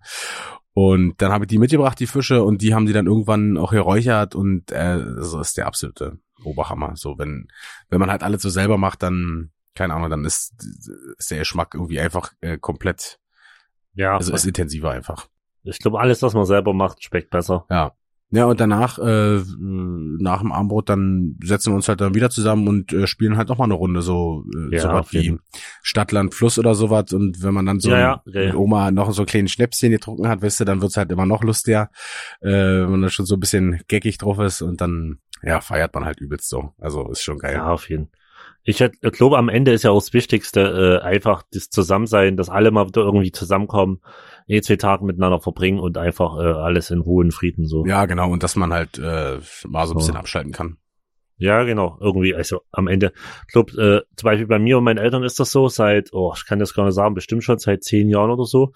Und dann habe ich die mitgebracht, die Fische, und die haben die dann irgendwann auch geräuchert und äh, das ist der absolute Oberhammer. So, wenn, wenn man halt alles so selber macht, dann, keine Ahnung, dann ist, ist der Geschmack irgendwie einfach äh, komplett, Ja, also ist intensiver einfach. ich glaube, alles, was man selber macht, schmeckt besser. Ja. Ja, und danach, äh, nach dem Abendbrot, dann setzen wir uns halt dann wieder zusammen und äh, spielen halt noch mal eine Runde, so, äh, Ja, so was auf wie jeden- Stadt, Land, Fluss oder sowas. Und wenn man dann so Ja, ja, mit. Oma noch so kleinen Schnäpschen getrunken hat, weißt du, dann wird's halt immer noch lustiger, äh, wenn man da schon so ein bisschen geckig drauf ist und dann, ja, feiert man halt übelst so. Also ist schon geil. Ja, auf jeden Fall. Ich glaube, am Ende ist ja auch das Wichtigste, äh, einfach das Zusammensein, dass alle mal wieder irgendwie zusammenkommen, eh zwei Tage miteinander verbringen und einfach äh, alles in Ruhe und Frieden so. Ja, genau, und dass man halt äh, mal so ein bisschen So. abschalten kann. Ja, genau, irgendwie, also am Ende, ich glaube, äh, zum Beispiel bei mir und meinen Eltern ist das so, seit, oh, ich kann das gar nicht sagen, bestimmt schon seit zehn Jahren oder so.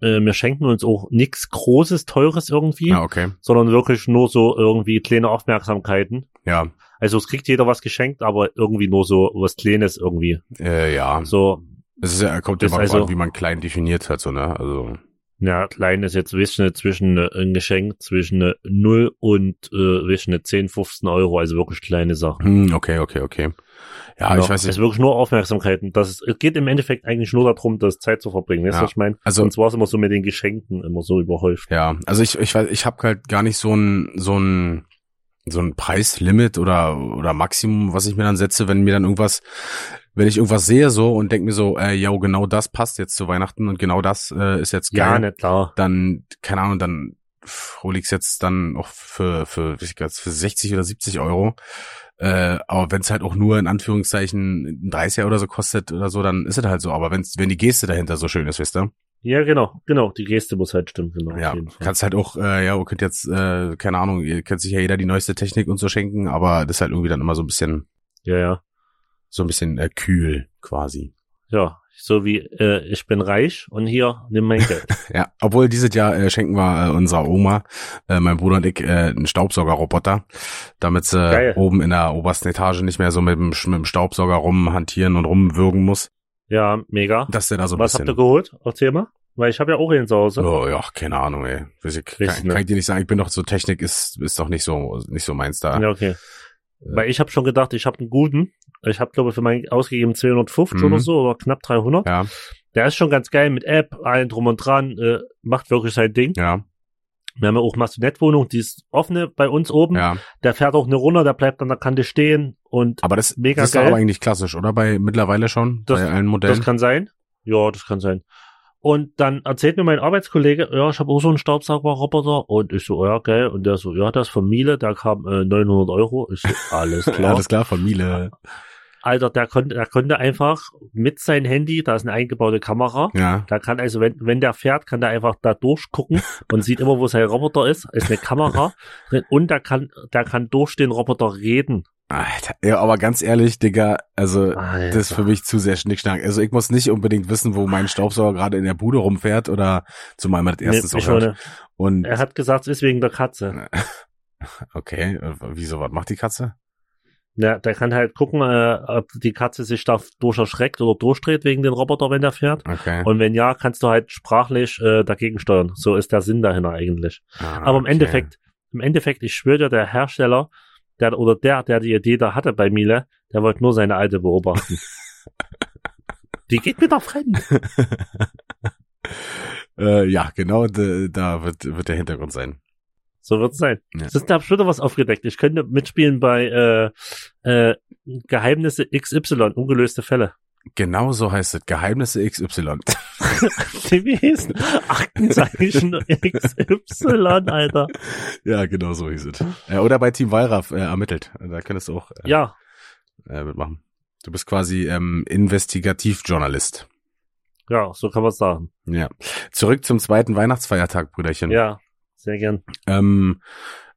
Äh, wir schenken uns auch nichts Großes, Teures irgendwie, Ja, okay. sondern wirklich nur so irgendwie kleine Aufmerksamkeiten. Ja, Also es kriegt jeder was geschenkt, aber irgendwie nur so was Kleines irgendwie. äh, ja. So, Es ist ja, kommt ja mal also- an, wie man klein definiert hat, so, ne? Also, Ja, klein ist jetzt wissen nicht zwischen äh, ein Geschenk zwischen äh, 0 und äh, wissen nicht 10, 15 Euro, also wirklich kleine Sachen. hm, okay, okay, okay. Ja, Genau. ich weiß Es nicht. ist wirklich nur Aufmerksamkeiten. Das ist, es geht im Endeffekt eigentlich nur darum, das Zeit zu verbringen. Weißt du, Ja. was ich meine? Also- Und zwar ist immer so mit den Geschenken immer so überhäuft. Ja, also ich, ich weiß, ich habe halt gar nicht so ein, so ein, so ein Preislimit oder, oder Maximum, was ich mir dann setze, wenn mir dann irgendwas, wenn ich irgendwas sehe so und denk mir so, äh, ja, genau das passt jetzt zu Weihnachten und genau das äh, ist jetzt geil. Ja, nicht klar. dann, keine Ahnung, dann hole ich jetzt dann auch für, für, für 60 oder 70 Euro. Äh, aber wenn es halt auch nur in Anführungszeichen ein 30er oder so kostet oder so, dann ist es halt so. Aber wenn's, wenn die Geste dahinter so schön ist, wisst ihr? Ja, genau, genau. Die Geste muss halt stimmen, genau. Ja, kannst halt auch, äh, ja, ihr könnt jetzt, äh, keine Ahnung, ihr könnt sich ja jeder die neueste Technik und so schenken, aber das ist halt irgendwie dann immer so ein bisschen, Ja, ja. so ein bisschen äh, kühl quasi. Ja, so wie äh, ich bin reich und hier nimm mein Geld. Ja, obwohl dieses Jahr äh, schenken wir äh, unserer Oma, äh, mein Bruder und ich, äh, einen Staubsaugerroboter, damit sie Geil. oben in der obersten Etage nicht mehr so mit dem, mit dem Staubsauger rumhantieren und rumwürgen muss, ja, mega. dass der da so ein Was habt ihr bisschen... geholt? Erzähl mal. Weil ich habe ja auch einen zu Hause. Oh, ja, keine Ahnung, ey. Ich, kann, Richtig, ne? kann ich dir nicht sagen. Ich bin doch so Technik ist ist doch nicht so nicht so meins da. Ja, okay. Weil ich habe schon gedacht, ich habe einen guten. Ich habe, glaube ich, für meinen ausgegeben 250 Mhm. oder so, oder knapp 300. Ja, Der ist schon ganz geil mit App, allen drum und dran, äh, macht wirklich sein Ding. ja, Wir haben ja auch Mastonettwohnung, die ist offene bei uns oben. ja. Der fährt auch eine runter, der bleibt an der Kante stehen und Aber das, Mega das ist geil. aber eigentlich klassisch, oder? Bei mittlerweile schon Das- bei allen Modellen. das kann sein. Ja, das kann sein. Und dann erzählt mir mein Arbeitskollege, ja, ich habe auch so einen Staubsaugerroboter und ich so, ja, geil. Und der so, ja, das von Miele, der kam äh, 900 Euro. Ich so, alles klar. Alles klar von Miele. Alter, der konnte, der konnte einfach mit seinem Handy, da ist eine eingebaute Kamera, Ja. da kann also, wenn, wenn der fährt, kann der einfach da durchgucken und sieht immer, wo sein Roboter ist, ist eine Kamera drin und der kann, der kann durch den Roboter reden. Alter, ja, aber ganz ehrlich, Digga, also Alter. das ist für mich zu sehr Schnickschnack. Also ich muss nicht unbedingt wissen, wo mein Staubsauger gerade in der Bude rumfährt oder zumal man das erste Nee, hört. Und er hat gesagt, es ist wegen der Katze. okay, äh, wieso, was macht die Katze? Ja, der kann halt gucken, äh, ob die Katze sich da durch erschreckt oder durchdreht wegen den Roboter, wenn der fährt. Okay. Und wenn ja, kannst du halt sprachlich äh, dagegen steuern. So ist der Sinn dahinter eigentlich. Ah, Aber im okay. Endeffekt, im Endeffekt, ich schwöre dir, der Hersteller, der oder der, der die Idee da hatte bei Miele, der wollte nur seine alte beobachten. die geht mir doch fremd. Äh, ja, genau, da, da wird, wird der Hintergrund sein. So wird's sein. Ja. Ist da bestimmt was aufgedeckt. Ich könnte mitspielen bei äh, äh, Geheimnisse XY, ungelöste Fälle. Genau so heißt es. Geheimnisse XY. Wie hieß Aktenzeichen XY, Alter. ja, genau so hieß es. Äh, oder bei Team Wallraff äh, ermittelt. Da könntest du auch äh, Ja, äh, mitmachen. Du bist quasi ähm, Investigativjournalist. ja, so kann man sagen. Ja. Zurück zum zweiten Weihnachtsfeiertag, Brüderchen. Ja, sehr gern. Ähm,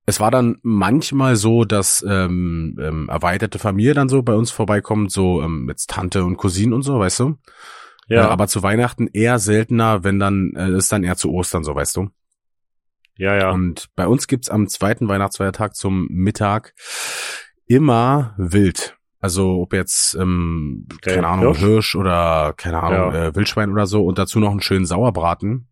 es war dann manchmal so, dass ähm, ähm, erweiterte Familie dann so bei uns vorbeikommt, so ähm, mit Tante und Cousinen und so, weißt du? Ja, Äh, aber zu Weihnachten eher seltener, wenn dann, äh, ist dann eher zu Ostern so, weißt du? Ja, ja. Und bei uns gibt's am zweiten Weihnachtsfeiertag zum Mittag immer wild. Also ob jetzt, ähm, Okay, keine Ahnung, Hirsch? Hirsch, oder keine Ahnung, Ja. äh, Wildschwein oder so und dazu noch einen schönen Sauerbraten.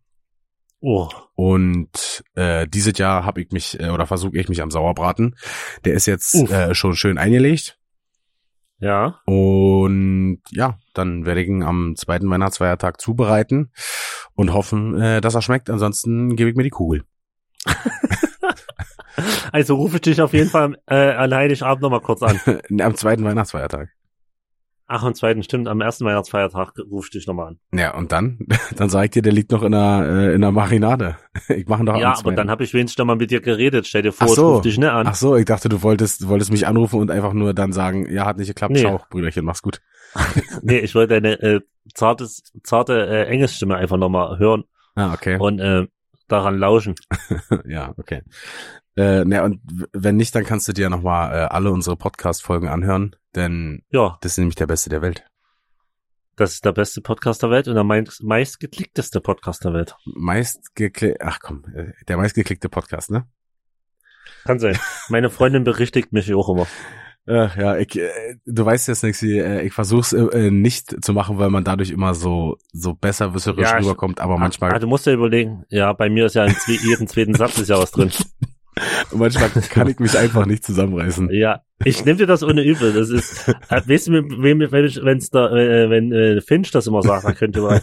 Oh, Und äh, dieses Jahr habe ich mich äh, oder versuche ich mich am Sauerbraten. Der ist jetzt Uff. äh, schon schön eingelegt. ja. Und ja, dann werde ich ihn am zweiten Weihnachtsfeiertag zubereiten und hoffen, äh, dass er schmeckt. Ansonsten gebe ich mir die Kugel. Also rufe ich dich auf jeden Fall äh, an Heiligabend nochmal kurz an. am zweiten Weihnachtsfeiertag. Ach, am zweiten, stimmt, am ersten Weihnachtsfeiertag rufe ich dich nochmal an. Ja, und dann, dann sag ich dir, der liegt noch in der, äh, in der Marinade. Ich mache doch ja, aber dann habe ich wenigstens noch mal mit dir geredet. Stell dir vor, Ach ich so. rufe dich nicht an. Ach so, ich dachte, du wolltest, wolltest mich anrufen und einfach nur dann sagen, ja, hat nicht geklappt, Nee. ciao, Brüderchen, mach's gut. Nee, ich wollte deine äh, zartes, zarte äh, Engelsstimme einfach nochmal hören Ah, okay. und äh, daran lauschen. ja, okay. Äh, ne, und wenn nicht, dann kannst du dir nochmal äh, alle unsere Podcast-Folgen anhören, denn Ja, das ist nämlich der beste der Welt. das ist der beste Podcast der Welt und der meist, meistgeklickteste Podcast der Welt. Meist geklickt, ach komm, äh, der meistgeklickte Podcast, ne? Kann sein. Meine Freundin berichtigt mich auch immer. Äh, ja, ich, äh, du weißt jetzt nichts, äh, ich versuch's äh, nicht zu machen, weil man dadurch immer so so besserwisserisch Ja, rüberkommt, aber manchmal Ah, du musst ja überlegen, ja, bei mir ist ja in jeden zweiten Satz ist ja was drin. manchmal kann ich mich einfach nicht zusammenreißen. Ja, ich nehme dir das ohne übel. Das ist, äh, weißt du, wenn wenn's da, äh, wenn äh, Finch das immer sagt, dann könnte man,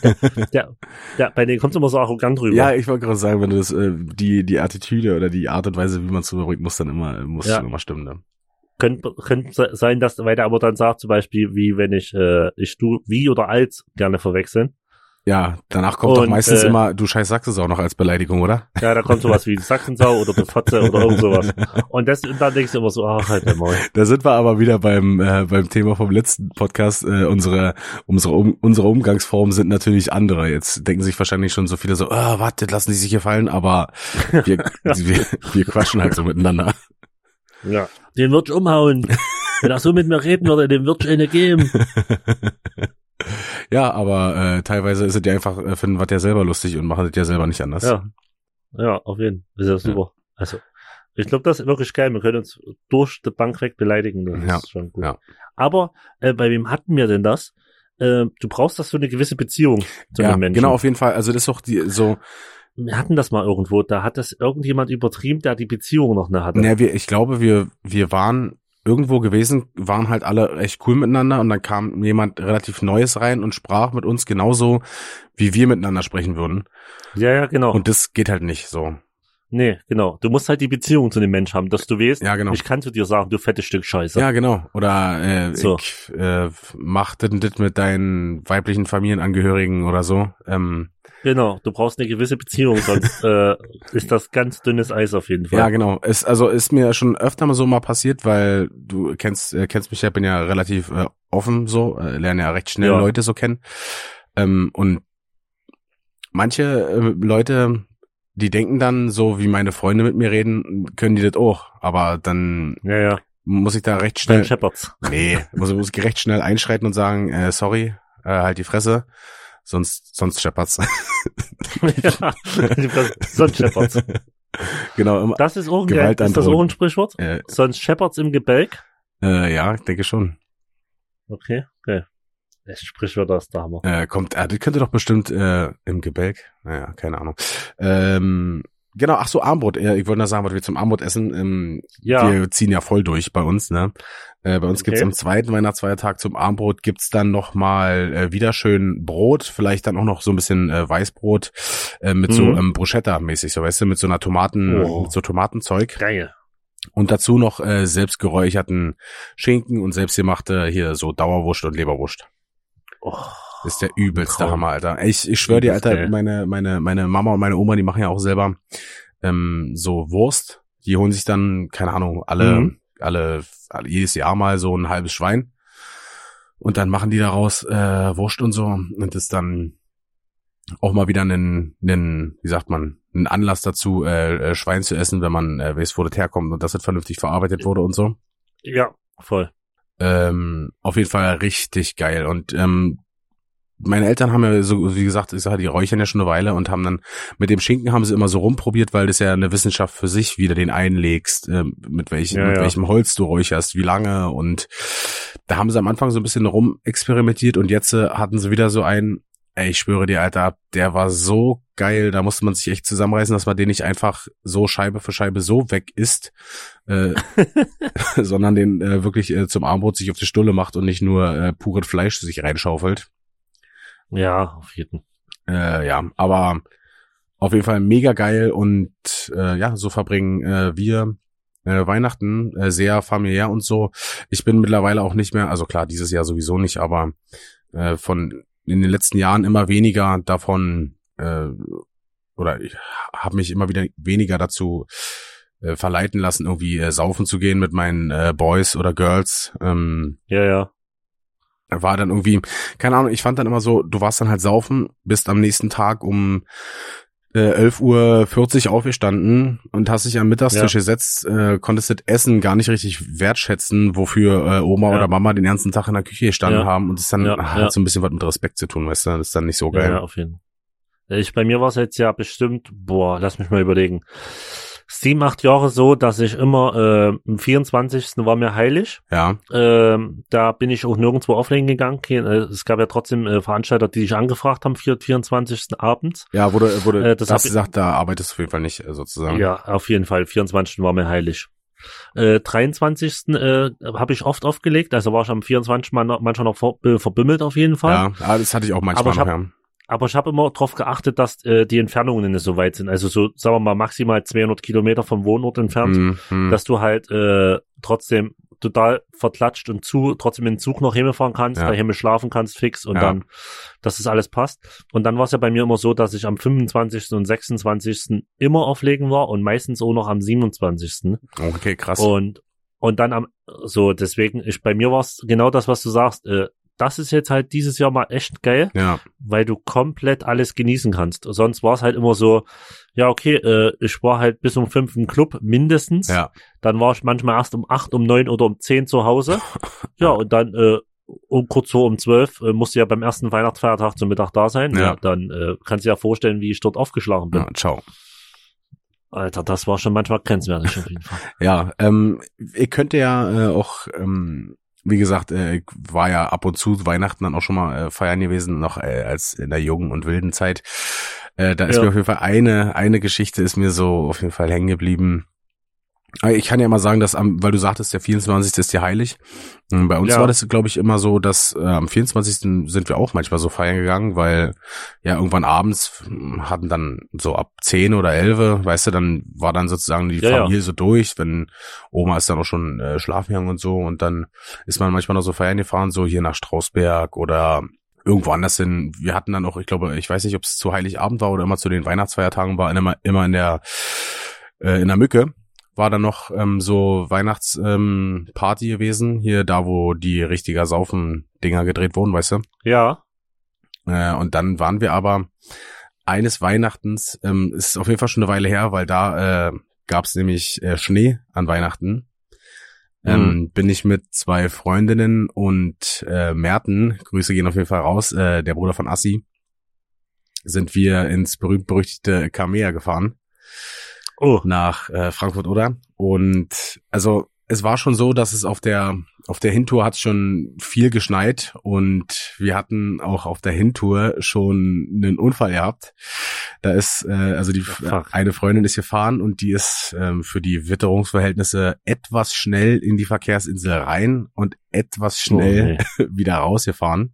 der, der, bei denen kommt immer so arrogant rüber. Ja, ich wollte gerade sagen, wenn du das äh, die die Attitüde oder die Art und Weise, wie man es rüberbringt, muss dann immer muss Ja. immer stimmen. Ne? Könnte, se- sein, dass, weil der aber dann sagt, zum Beispiel, wie wenn ich, äh, ich du, wie oder als gerne verwechseln. Ja, danach kommt doch Und, meistens äh, immer, du scheiß Sachse auch noch als Beleidigung, oder? Ja, da kommt sowas wie Sachsensau oder Befotze oder irgend sowas. Und das, und dann denkst du immer so, ach, halt der Maul. Da sind wir aber wieder beim äh, beim Thema vom letzten Podcast. Äh, unsere unsere um, unsere Umgangsformen sind natürlich andere. Jetzt denken sich wahrscheinlich schon so viele so, ah, warte, lassen die sich hier fallen, aber wir, wir wir quatschen halt so miteinander. Ja. Den wird umhauen. Wenn er so mit mir reden würde, dem wird ich eine geben. ja, aber äh, teilweise ist es ja einfach äh, finden wir ja selber lustig und machen es ja selber nicht anders. Ja. Ja, auf jeden Fall. Ist ja super. Also, ich glaube, das ist wirklich geil. Wir können uns durch die Bank weg beleidigen. Das Ja, ist schon gut. ja. Aber äh, bei wem hatten wir denn das? Äh, du brauchst das für eine gewisse Beziehung zu ja einem Menschen. genau auf jeden Fall. Also das ist doch die so. Wir hatten das mal irgendwo. Da hat das irgendjemand übertrieben, der die Beziehung noch nicht hatte. Ne, wir, ich glaube, wir wir waren irgendwo gewesen, waren halt alle echt cool miteinander und dann kam jemand relativ Neues rein und sprach mit uns genauso, wie wir miteinander sprechen würden. Ja, ja, genau. Und das geht halt nicht so. Nee, genau. Du musst halt die Beziehung zu dem Mensch haben, dass du weißt, Ja, genau. ich kann zu dir sagen, du fettes Stück Scheiße. Ja, genau. Oder äh, So. ich äh, mach das und das mit deinen weiblichen Familienangehörigen oder so. Ähm, Genau. Du brauchst eine gewisse Beziehung, sonst äh, ist das ganz dünnes Eis auf jeden Fall. ja, genau. Es, also ist mir schon öfter mal so mal passiert, weil du kennst äh, kennst mich ja, bin ja relativ äh, offen so, äh, lerne ja recht schnell Ja. Leute so kennen. Ähm, und manche äh, Leute, die denken dann so, wie meine Freunde mit mir reden, können die das auch. Aber dann ja. ja. muss ich da recht schnell Shepherds. Nee, muss, muss ich recht schnell einschreiten und sagen, äh, sorry, äh, halt die Fresse, sonst, sonst scheppert's. ja. Sonst Shepherds. genau, immer, Das ist auch ein, Gewalt ist das auch ein Sprichwort? äh, Sonst Shepherds im Gebälk? äh, ja, denke schon. Okay, okay. Das Sprichwort aus der Hammer. Äh, kommt, äh, das könnte doch bestimmt äh, im Gebälk, naja, keine Ahnung. Ähm, genau, ach so, Armbrot, äh, ich wollte nur sagen, was wir zum Armbrot essen, ähm, Ja, wir ziehen ja voll durch bei uns, ne? Äh, bei uns gibt's Okay. am zweiten Weihnachtsfeiertag zum Armbrot gibt's dann noch mal äh, wieder schön Brot, vielleicht dann auch noch so ein bisschen äh, Weißbrot äh, mit so Mhm. ähm, Bruschetta-mäßig, so weißt du, mit so einer Tomaten, Oh. mit so Tomatenzeug geil. und dazu noch äh, selbst geräucherten Schinken und selbstgemachte hier so Dauerwurst und Leberwurst. Oh, ist der übelste Traum. Hammer, Alter. Ich, ich schwöre dir, Alter, meine, meine, meine Mama und meine Oma, die machen ja auch selber ähm, so Wurst. Die holen sich dann, keine Ahnung, alle, Mhm. alle, alle, jedes Jahr mal so ein halbes Schwein. Und dann machen die daraus äh, Wurst und so. Und das dann auch mal wieder einen, einen, wie sagt man, einen Anlass dazu, äh, äh, Schwein zu essen, wenn man äh, weiß, wo das herkommt und dass das vernünftig verarbeitet wurde und so. ja, voll. Ähm, auf jeden Fall richtig geil. Und ähm, meine Eltern haben ja so, wie gesagt, ich sage, die räuchern ja schon eine Weile und haben dann mit dem Schinken haben sie immer so rumprobiert, weil das ja eine Wissenschaft für sich, wie du den einlegst, äh, mit, welch, ja, mit ja. welchem Holz du räucherst, wie lange und da haben sie am Anfang so ein bisschen rumexperimentiert und jetzt äh, hatten sie wieder so ein, ey, ich schwöre dir, Alter, der war so geil, da musste man sich echt zusammenreißen, dass man den nicht einfach so Scheibe für Scheibe so weg isst, äh, sondern den äh, wirklich äh, zum Armbrot sich auf die Stulle macht und nicht nur äh, pures Fleisch sich reinschaufelt. Ja, auf jeden. Äh, ja, aber auf jeden Fall mega geil und äh, ja, so verbringen äh, wir äh, Weihnachten äh, sehr familiär und so. Ich bin mittlerweile auch nicht mehr, also klar, dieses Jahr sowieso nicht, aber äh, von in den letzten Jahren immer weniger davon äh, oder ich habe mich immer wieder weniger dazu äh, verleiten lassen, irgendwie äh, saufen zu gehen mit meinen äh, Boys oder Girls. Ähm, ja, ja war dann irgendwie, keine Ahnung, ich fand dann immer so, du warst dann halt saufen, bist am nächsten Tag um äh, 11.40 Uhr aufgestanden und hast dich am Mittagstisch ja. gesetzt, äh, konntest das Essen gar nicht richtig wertschätzen, wofür äh, Oma ja. oder Mama den ganzen Tag in der Küche gestanden ja. haben und es dann ach, hat so ein bisschen was mit Respekt zu tun, weißt du, das ist dann nicht so geil. Ja, auf jeden Fall. Ich, bei mir war es jetzt ja bestimmt, boah, lass mich mal überlegen sieben, acht Jahre so, dass ich immer äh, am 24. war mir heilig. Ja. Ähm, da bin ich auch nirgendwo auflegen gegangen. Äh, es gab ja trotzdem äh, Veranstalter, die dich angefragt haben für 24. abends. Ja, wurde, wurde äh, das hast du gesagt, da arbeitest du auf jeden Fall nicht äh, sozusagen. Ja, auf jeden Fall. 24. war mir heilig. Äh, 23. Äh, habe ich oft aufgelegt, also war ich am 24. Mal noch, manchmal noch ver, äh, verbimmelt auf jeden Fall. Ja, das hatte ich auch manchmal Aber ich noch, hab, ja. Aber ich habe immer darauf geachtet, dass äh, die Entfernungen nicht so weit sind. Also so, sagen wir mal, maximal 200 Kilometer vom Wohnort entfernt, mhm. dass du halt äh, trotzdem total verklatscht und zu, trotzdem in den Zug noch hinfahren kannst, ja. daheim schlafen kannst fix und ja. dann, dass das alles passt. Und dann war es ja bei mir immer so, dass ich am 25. und 26. immer auflegen war und meistens auch noch am 27. Okay, krass. Und und dann am so deswegen ich bei mir war es genau das was du sagst äh, das ist jetzt halt dieses Jahr mal echt geil, ja. weil du komplett alles genießen kannst. Sonst war es halt immer so, ja, okay, äh, ich war halt bis um fünf im Club mindestens. Ja. Dann war ich manchmal erst um acht, um neun oder um zehn zu Hause. ja, und dann äh, um kurz vor um zwölf äh, musste ja beim ersten Weihnachtsfeiertag zum Mittag da sein. Ja. ja dann äh, kannst du dir ja vorstellen, wie ich dort aufgeschlagen bin. Ja, ciao. Alter, das war schon manchmal grenzwertig auf jeden Fall. ja, ähm, ihr könnt ja äh, auch ähm, wie gesagt, äh, war ja ab und zu Weihnachten dann auch schon mal äh, feiern gewesen, noch äh, als in der jungen und wilden Zeit. Äh, da ist ja. mir auf jeden Fall eine, eine Geschichte ist mir so auf jeden Fall hängen geblieben. Ich kann ja mal sagen, dass am, weil du sagtest, der 24. ist dir heilig. Hm, bei uns ja. war das, glaube ich, immer so, dass äh, am 24. sind wir auch manchmal so feiern gegangen, weil ja irgendwann abends hm, hatten dann so ab 10 oder 11, weißt du, dann war dann sozusagen die ja, Familie ja. so durch, wenn Oma ist dann auch schon äh, schlafen gegangen und so und dann ist man manchmal noch so feiern gefahren, so hier nach Strausberg oder irgendwo anders hin. Wir hatten dann auch, ich glaube, ich weiß nicht, ob es zu Heiligabend war oder immer zu den Weihnachtsfeiertagen war, immer, immer in der äh, in der Mücke war dann noch ähm, so Weihnachtsparty ähm, Party gewesen, hier da, wo die richtiger Saufen-Dinger gedreht wurden, weißt du? Ja. Äh, und dann waren wir aber eines Weihnachtens, ähm, ist auf jeden Fall schon eine Weile her, weil da äh, gab es nämlich äh, Schnee an Weihnachten. Ähm, mhm. bin ich mit zwei Freundinnen und äh, Merten, Grüße gehen auf jeden Fall raus, äh, der Bruder von Assi, sind wir ins berühmt-berüchtigte Kamea gefahren oh. nach äh, Frankfurt oder und also es war schon so, dass es auf der auf der Hintour hat schon viel geschneit und wir hatten auch auf der Hintour schon einen Unfall gehabt. Da ist äh, also die Ach. eine Freundin ist gefahren und die ist ähm, für die Witterungsverhältnisse etwas schnell in die Verkehrsinsel rein und etwas schnell oh, nee. wieder rausgefahren.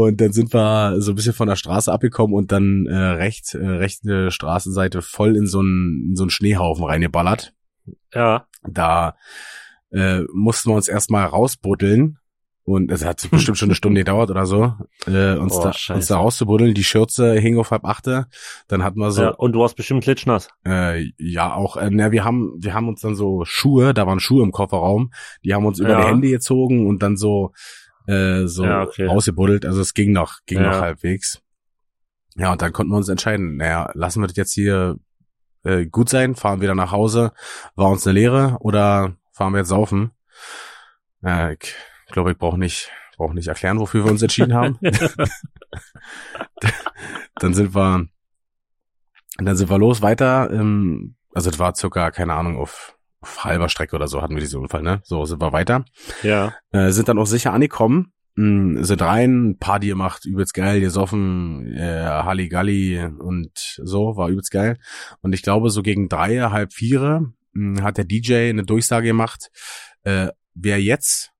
Und dann sind wir so ein bisschen von der Straße abgekommen und dann äh, recht, äh, rechte Straßenseite voll in so einen, in so einen Schneehaufen reingeballert. Ja. Da äh, mussten wir uns erstmal rausbuddeln. Und es hat bestimmt schon eine Stunde gedauert oder so, äh, uns, oh, da, uns da rauszubuddeln. Die Schürze hing auf halb achte. Dann hatten wir so. Ja, und du warst bestimmt klitschnass. Äh, ja, auch. Äh, na, wir haben, wir haben uns dann so Schuhe, da waren Schuhe im Kofferraum. Die haben uns über ja. die Hände gezogen und dann so äh, so ja, okay. rausgebuddelt. Also es ging noch, ging ja. noch halbwegs. Ja, und dann konnten wir uns entscheiden, naja, lassen wir das jetzt hier äh, gut sein, fahren wieder nach Hause, war uns eine Lehre oder fahren wir jetzt saufen? Ja, ich glaube, ich brauche nicht brauche nicht erklären, wofür wir uns entschieden haben. dann sind wir, dann sind wir los weiter. Ähm, also es war circa, keine Ahnung, auf, auf halber Strecke oder so hatten wir diesen Unfall, ne? So sind wir weiter. Ja. Äh, sind dann auch sicher angekommen, mh, sind rein, Party gemacht, übelst geil, gesoffen, äh, Halligalli und so, war übelst geil. Und ich glaube, so gegen drei, halb vier mh, hat der DJ eine Durchsage gemacht, äh, wer jetzt,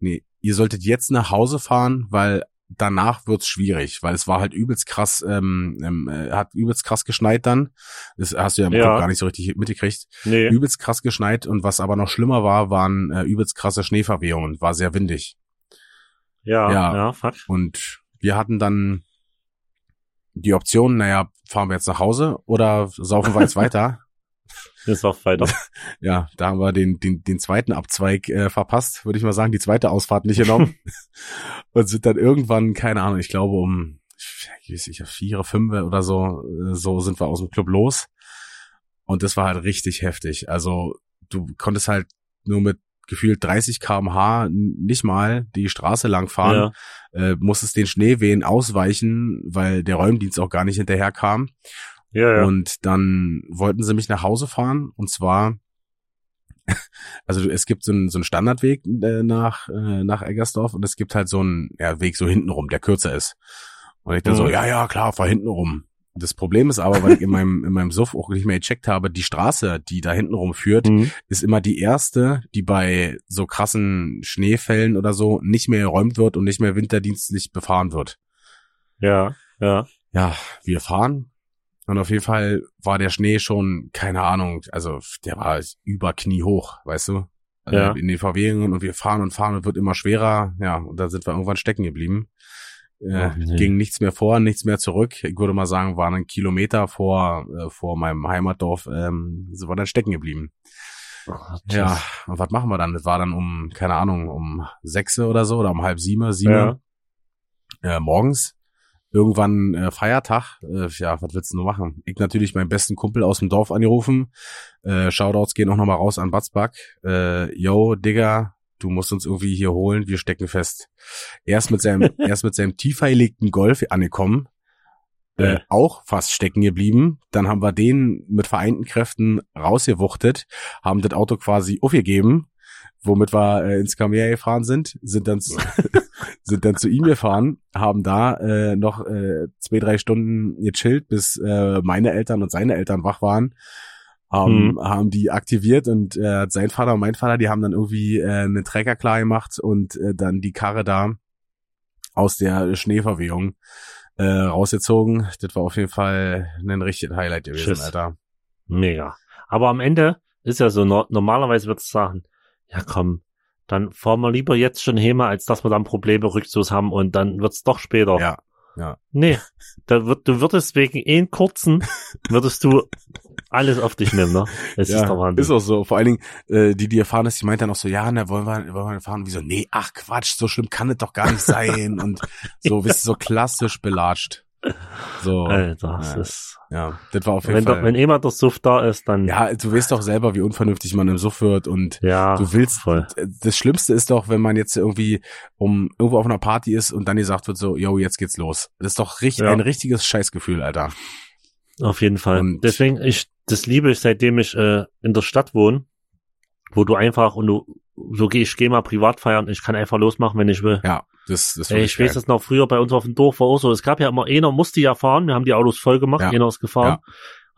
nee, ihr solltet jetzt nach Hause fahren, weil danach wird's schwierig, weil es war halt übelst krass, ähm, ähm, äh, hat übelst krass geschneit dann. Das hast du ja im Ja. Kopf gar nicht so richtig mitgekriegt. Nee. Übelst krass geschneit und was aber noch schlimmer war, waren äh, übelst krasse Schneeverwehungen. War sehr windig. Ja, Ja. ja, fuck. Und wir hatten dann die Option, naja, fahren wir jetzt nach Hause oder saufen wir jetzt weiter? Ist auch weiter. Ja, da haben wir den, den, den zweiten Abzweig äh, verpasst, würde ich mal sagen, die zweite Ausfahrt nicht genommen. und sind dann irgendwann, keine Ahnung, ich glaube um, ich weiß nicht, vier, fünf oder so, äh, so sind wir aus dem Club los. Und das war halt richtig heftig. Also du konntest halt nur mit gefühlt 30 kmh nicht mal die Straße lang fahren, Ja. äh, musstest den Schneewehen ausweichen, weil der Räumdienst auch gar nicht hinterher kam. Ja, ja. Und dann wollten sie mich nach Hause fahren und zwar, also es gibt so einen, so einen Standardweg äh, nach, äh, nach Eggersdorf und es gibt halt so einen ja, Weg so hintenrum, der kürzer ist. Und ich dann so, Mhm. ja, ja, klar, fahr hinten rum. Das Problem ist aber, weil ich in meinem, in meinem Suff auch nicht mehr gecheckt habe, die Straße, die da hinten rum führt, Mhm. ist immer die erste, die bei so krassen Schneefällen oder so nicht mehr geräumt wird und nicht mehr winterdienstlich befahren wird. Ja, ja. Ja, wir fahren. Und auf jeden Fall war der Schnee schon, keine Ahnung, also der war über Knie hoch, weißt du? Ja. Äh, in den Verwehungen und wir fahren und fahren und wird immer schwerer. Ja, und dann sind wir irgendwann stecken geblieben. Äh, nee. Ging nichts mehr vor, nichts mehr zurück. Ich würde mal sagen, waren ein Kilometer vor, äh, vor meinem Heimatdorf, ähm, sind wir dann stecken geblieben. Oh, Ja, und was machen wir dann? Das war dann um, keine Ahnung, um sechs oder so oder um halb sieben, sieben Ja. äh, morgens. Irgendwann äh, Feiertag. Äh, ja, was willst du nur machen? Ich natürlich meinen besten Kumpel aus dem Dorf angerufen. Äh, Shoutouts gehen auch nochmal raus an Batzback. Äh, yo, Digga, du musst uns irgendwie hier holen, wir stecken fest. Erst mit seinem, erst mit seinem tiefer gelegten Golf angekommen. Äh, Ja. auch fast stecken geblieben. Dann haben wir den mit vereinten Kräften rausgewuchtet, haben das Auto quasi aufgegeben, womit wir äh, ins Camilla gefahren sind, sind dann sind dann zu ihm gefahren, haben da äh, noch äh, zwei, drei Stunden gechillt, bis äh, meine Eltern und seine Eltern wach waren. Haben, Mhm. haben die aktiviert und äh, sein Vater und mein Vater, die haben dann irgendwie äh, einen Trecker klar gemacht und äh, dann die Karre da aus der Schneeverwehung äh, rausgezogen. Das war auf jeden Fall ein richtiges Highlight gewesen, Schiss. Alter. Mega. Aber am Ende ist ja so, no normalerweise würdest du sagen, ja komm, dann fahren wir lieber jetzt schon hin, als dass wir dann Probleme Rückstoß haben und dann wird's doch später. Ja. Nee, da wird, du würdest wegen einen kurzen, würdest du alles auf dich nehmen, ne? Es ist der Wahnsinn. ist auch so. Vor allen Dingen, äh, die, die erfahren ist, die meint dann auch so, ja, na, wollen wir, wollen wir fahren? Und wie so, nee, ach Quatsch, so schlimm kann es doch gar nicht sein. und so, ihr, so klassisch belatscht. So, Alter, das ja. ist, ja, das war auf jeden wenn, Fall. da, wenn jemand der Suff da ist, dann, ja, du weißt doch selber, wie unvernünftig man im Suff wird und ja du willst, voll. das Schlimmste ist doch, wenn man jetzt irgendwie um irgendwo auf einer Party ist und dann gesagt wird so, yo, jetzt geht's los. Das ist doch richtig, Ja. ein richtiges Scheißgefühl, Alter. Auf jeden Fall. Und- Deswegen, ich, das liebe ich, seitdem ich äh, in der Stadt wohne, wo du einfach und du, so geh ich geh mal privat feiern, ich kann einfach losmachen, wenn ich will. Ja, das, das Ey, ich weiß das noch früher bei uns auf dem Dorf war auch so. Es gab ja immer einer musste ja fahren, wir haben die Autos voll gemacht, Ja. einer ist gefahren.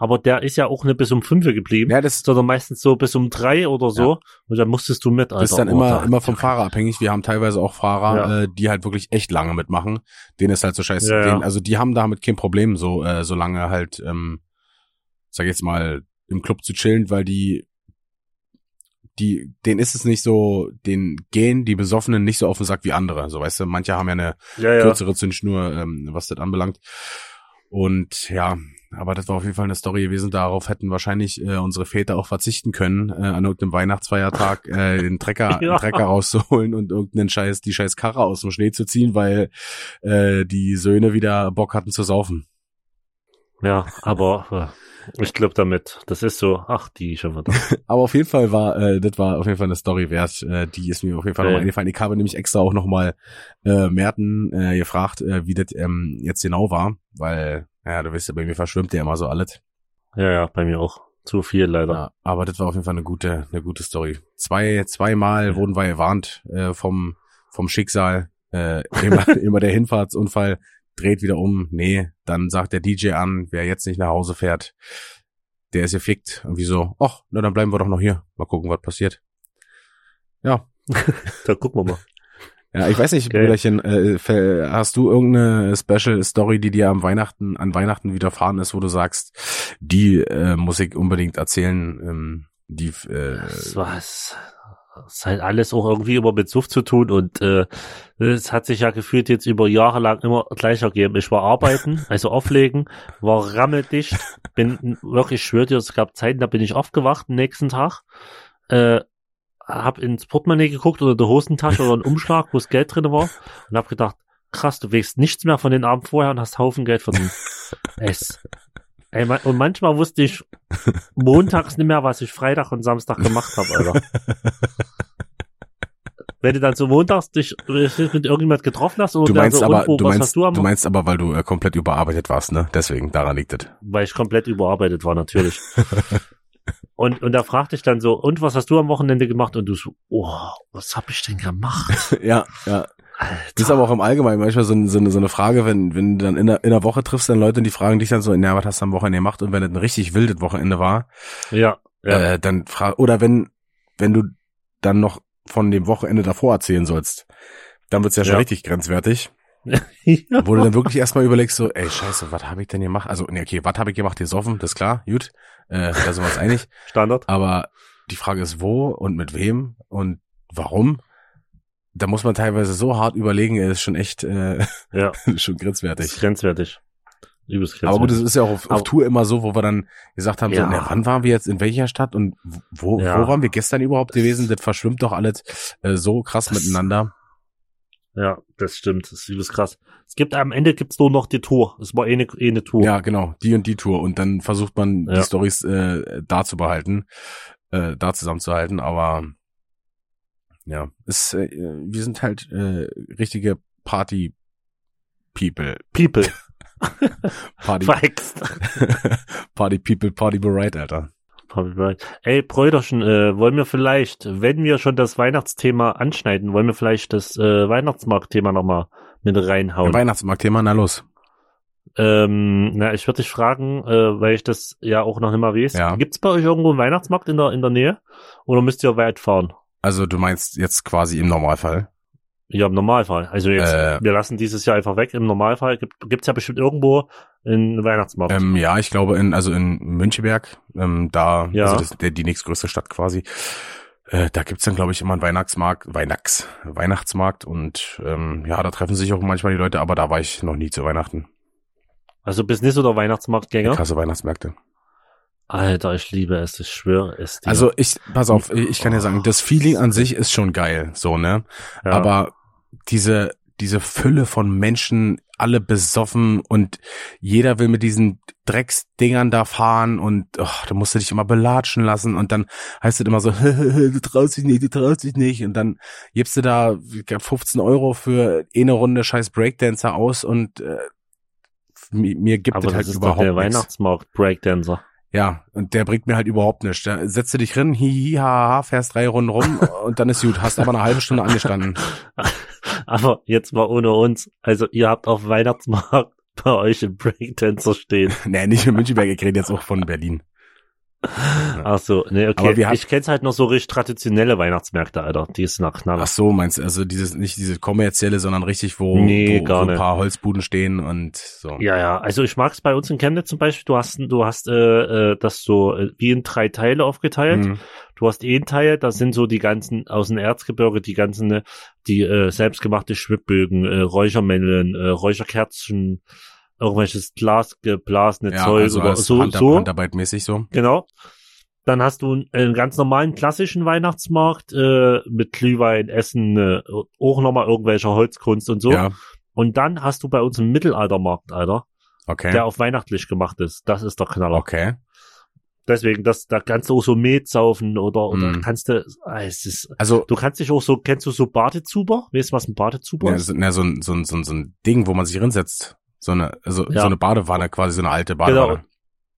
Aber der ist ja auch nicht bis um fünf geblieben, Ja, das sondern meistens so bis um drei oder so. Und dann musstest du mit, Alter. ist dann Oh, immer, da- immer vom Fahrer abhängig. Wir haben teilweise auch Fahrer, Ja. äh, die halt wirklich echt lange mitmachen. Denen ist halt so scheiße. Ja, ja. Denen, also die haben damit kein Problem, so äh, so lange halt, ähm, sag ich jetzt mal, im Club zu chillen, weil die die, denen ist es nicht so, den gehen die Besoffenen nicht so auf den Sack wie andere. So weißt du, manche haben ja eine ja, ja. kürzere Zündschnur, ähm, was das anbelangt. Und ja, aber das war auf jeden Fall eine Story gewesen. Darauf hätten wahrscheinlich äh, unsere Väter auch verzichten können, äh, an irgendeinem Weihnachtsfeiertag äh, den Trecker, Ja. den Trecker rauszuholen und irgendeinen Scheiß, die scheiß Karre aus dem Schnee zu ziehen, weil äh, die Söhne wieder Bock hatten zu saufen. Ja, aber Ich glaube damit. Das ist so, ach, die schon wieder. Aber auf jeden Fall war, äh, das war auf jeden Fall eine Story wert. Äh, die ist mir auf jeden Fall Ja. nochmal eingefallen. Ich habe nämlich extra auch nochmal äh, Merten äh, gefragt, äh, wie das ähm, jetzt genau war, weil, ja, du weißt ja, bei mir verschwimmt ja immer so alles. Ja, ja, bei mir auch. Zu viel leider. Ja, aber das war auf jeden Fall eine gute, eine gute Story. Zwei, zweimal wurden wir gewarnt äh, vom, vom Schicksal. Äh, immer, immer der Hinfahrtsunfall dreht wieder um. Nee, dann sagt der DJ an, wer jetzt nicht nach Hause fährt, der ist gefickt. Und wieso? Ach, na dann bleiben wir doch noch hier. Mal gucken, was passiert. Ja, Da gucken wir mal. ja, ich weiß nicht, Okay. Brüderchen, äh, hast du irgendeine Special Story, die dir am Weihnachten, an Weihnachten widerfahren ist, wo du sagst, die äh, muss ich unbedingt erzählen, ähm, die, äh, Das war es. Das ist halt alles auch irgendwie immer mit Suft zu tun und äh, es hat sich ja gefühlt jetzt über Jahre lang immer gleich ergeben. Ich war arbeiten, also auflegen, war rammeldicht, bin wirklich, ich schwöre dir, es gab Zeiten, da bin ich aufgewacht am nächsten Tag, äh, hab ins Portemonnaie geguckt oder der Hosentasche oder einen Umschlag, wo das Geld drin war und hab gedacht, krass, du wächst nichts mehr von den Abend vorher und hast Haufen Geld verdient. es. Ey, und manchmal wusste ich montags nicht mehr, was ich Freitag und Samstag gemacht habe, Alter. Wenn du dann so montags dich mit irgendjemand getroffen hast oder du meinst so aber, irgendwo, du was meinst, hast du am, du meinst aber, weil du äh, komplett überarbeitet warst, ne? Deswegen, daran liegt es. weil ich komplett überarbeitet war, natürlich. und, und da fragte ich dann so, und was hast du am Wochenende gemacht? Und du so, oh, was hab ich denn gemacht? ja, ja. Alter. Das ist aber auch im Allgemeinen manchmal so, so, eine, so eine Frage, wenn, wenn du dann in der, in der Woche triffst dann Leute, die fragen dich dann so, na, was hast du am Wochenende gemacht? Und wenn es ein richtig wildes Wochenende war, ja, ja, äh, dann frag, oder wenn, wenn du dann noch von dem Wochenende davor erzählen sollst, dann wird's ja schon Ja. richtig grenzwertig. ja. Wo du dann wirklich erstmal überlegst, so, ey, scheiße, was habe ich denn gemacht? Also, nee, okay, was habe ich gemacht? Gesoffen, das ist klar, gut, äh, da sind wir uns einig. Standard. Aber die Frage ist, wo und mit wem und warum? Da muss man teilweise so hart überlegen, er ist schon echt äh, Ja, schon grenzwertig. grenzwertig. Übelst grenzwertig. Aber gut, es ist ja auch auf, auf Tour immer so, wo wir dann gesagt haben, Ja. so, na, wann waren wir jetzt in welcher Stadt und wo, Ja. wo waren wir gestern überhaupt gewesen? Das verschwimmt doch alles äh, so krass Das- miteinander. Ja, das stimmt. Das ist übelst krass. Es gibt am Ende gibt's nur noch die Tour. Es war eh eine, eh eine Tour. Ja, genau, die und die Tour. Und dann versucht man die. Stories äh, da zu behalten, äh, da zusammenzuhalten, aber ja, ist, äh, wir sind halt äh, richtige Party People. People. Party. Party People, Party Bereit, Alter. Ey, Bräuterchen, äh, wollen wir vielleicht, wenn wir schon das Weihnachtsthema anschneiden, wollen wir vielleicht das äh, Weihnachtsmarktthema nochmal mit reinhauen? Weihnachtsmarktthema, na los. ähm, na, ich würde dich fragen, äh, weil ich das ja auch noch nicht mal weiß. Ja. Gibt's bei euch irgendwo einen Weihnachtsmarkt in der, in der Nähe? Oder müsst ihr weit fahren? Also du meinst jetzt quasi im Normalfall. Ja, im Normalfall. Also jetzt, Äh. wir lassen dieses Jahr einfach weg. Im Normalfall gibt, gibt's ja bestimmt irgendwo einen Weihnachtsmarkt. Ähm, ja, ich glaube in also in Müncheberg, ähm, da Ja. also das, der, die nächstgrößte Stadt quasi. Äh, da gibt's dann glaube ich immer einen Weihnachtsmarkt, Weihnachts, Weihnachtsmarkt und ähm, ja, da treffen sich auch manchmal die Leute, aber da war ich noch nie zu Weihnachten. Also bist nicht so der Weihnachtsmarktgänger? Krasse Weihnachtsmärkte. Alter, ich liebe es, ich schwöre es dir. Also ich, pass auf, ich kann ja sagen, das Feeling an sich ist schon geil, so ne. ja. Aber diese diese Fülle von Menschen, alle besoffen und jeder will mit diesen Drecksdingern da fahren und oh, da musst du dich immer belatschen lassen und dann heißt es immer so, du traust dich nicht, du traust dich nicht und dann gibst du da 15 Euro für eine Runde scheiß Breakdancer aus und äh, mir, mir gibt Aber es halt das ist doch überhaupt der nichts. Weihnachtsmarkt Breakdancer. Ja, und der bringt mir halt überhaupt nichts. Da setzt du dich hin, hihi, haha, fährst drei Runden rum und dann ist gut. Hast aber eine halbe Stunde angestanden. Aber jetzt mal ohne uns. Also ihr habt auf Weihnachtsmarkt bei euch einen Breakdancer stehen. Nee, nicht in Münchenberg, ich rede jetzt auch von Berlin. Ach so, Aber okay. wir haben- ich kenn's halt noch so richtig traditionelle Weihnachtsmärkte, Alter. Die ist nach Knaller. Ach so, meinst du, also dieses, nicht diese kommerzielle, sondern richtig, wo, Nee, wo, gar wo ein nicht. paar Holzbuden stehen und so. Ja, ja, also ich mag's bei uns in Chemnitz zum Beispiel. Du hast, du hast äh, äh, das so äh, wie in drei Teile aufgeteilt. Mhm. Du hast einen Teil, das sind so die ganzen aus dem Erzgebirge, die ganzen, ne, die äh, selbstgemachte Schwibbögen, äh, Räuchermännchen, äh, Räucherkerzen, irgendwelches glasgeblasene Ja, Zeug also oder so, Hand, so. Handarbeitmäßig so. Genau. Dann hast du einen ganz normalen klassischen Weihnachtsmarkt äh, mit Glühwein, Essen, äh, auch nochmal irgendwelcher Holzkunst und so. Ja, Und dann hast du bei uns einen Mittelaltermarkt, Alter, okay. der auf weihnachtlich gemacht ist. Das ist der Knaller. Okay. deswegen, das, da kannst du auch so Met saufen oder, oder Mm. kannst du, ah, es ist, Also, du kannst dich auch so, kennst du so Badezuber? Weißt du, was ein Badezuber ja, ist? so, na, so, ein, so, ein, so, ein, so ein Ding, wo man sich hinsetzt. So eine, also, Ja. so eine Badewanne, quasi so eine alte Badewanne. Genau.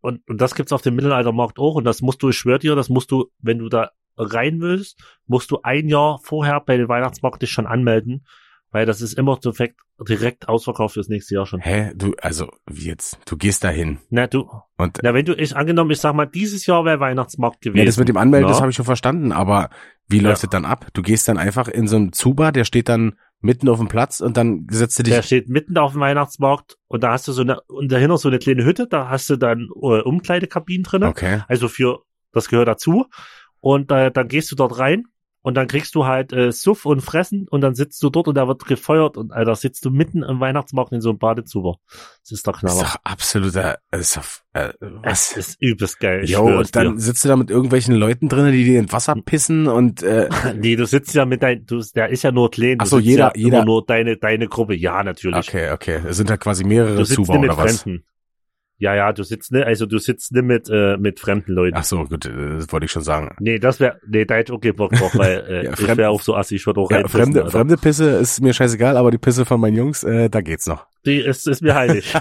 Und, und das gibt's auf dem Mittelaltermarkt auch und das musst du, ich schwör dir, das musst du, wenn du da rein willst, musst du ein Jahr vorher bei dem Weihnachtsmarkt dich schon anmelden, weil das ist immer direkt, direkt ausverkauft fürs nächste Jahr schon. Hä? Du, also, wie jetzt? Du gehst dahin. Na, du, Und na, wenn du, ich angenommen, ich sag mal, dieses Jahr wäre Weihnachtsmarkt gewesen. Ja, das mit dem Anmelden, Na? das habe ich schon verstanden, aber wie Ja. läuft das dann ab? Du gehst dann einfach in so einem Zuber, der steht dann mitten auf dem Platz und dann setzt du dich. Der steht mitten auf dem Weihnachtsmarkt und da hast du so eine, und dahinter so eine kleine Hütte, da hast du dann äh, Umkleidekabinen drinne. Okay. Also für, das gehört dazu. Und äh, dann gehst du dort rein und dann kriegst du halt äh, Suff und Fressen und dann sitzt du dort und da wird gefeuert und Alter, sitzt du mitten im Weihnachtsmarkt in so einem Badezuber. Das ist doch Das ist Knaller. doch absoluter, das ist doch, äh, was? ist übelst geil. Jo, und dann dir. sitzt du da mit irgendwelchen Leuten drin, die dir in Wasser pissen und äh, Nee, du sitzt ja mit dein, du, der ist ja nur klein. Ach so, jeder- ja jeder- nur deine, deine Gruppe. Ja, natürlich. okay, okay. Es sind da quasi mehrere Zuber oder was? Fremden. Ja, ja, du sitzt nicht, also du sitzt nicht mit, äh, mit fremden Leuten. Ach so, gut, äh, das wollte ich schon sagen. Nee, das wäre, nee, da hätte ich okay Bock drauf, weil äh, Ja, ich wäre auch so assi, ich würde auch Ja, fremde, Alter. fremde Pisse ist mir scheißegal, aber die Pisse von meinen Jungs, äh, da geht's noch. Die ist, ist mir heilig.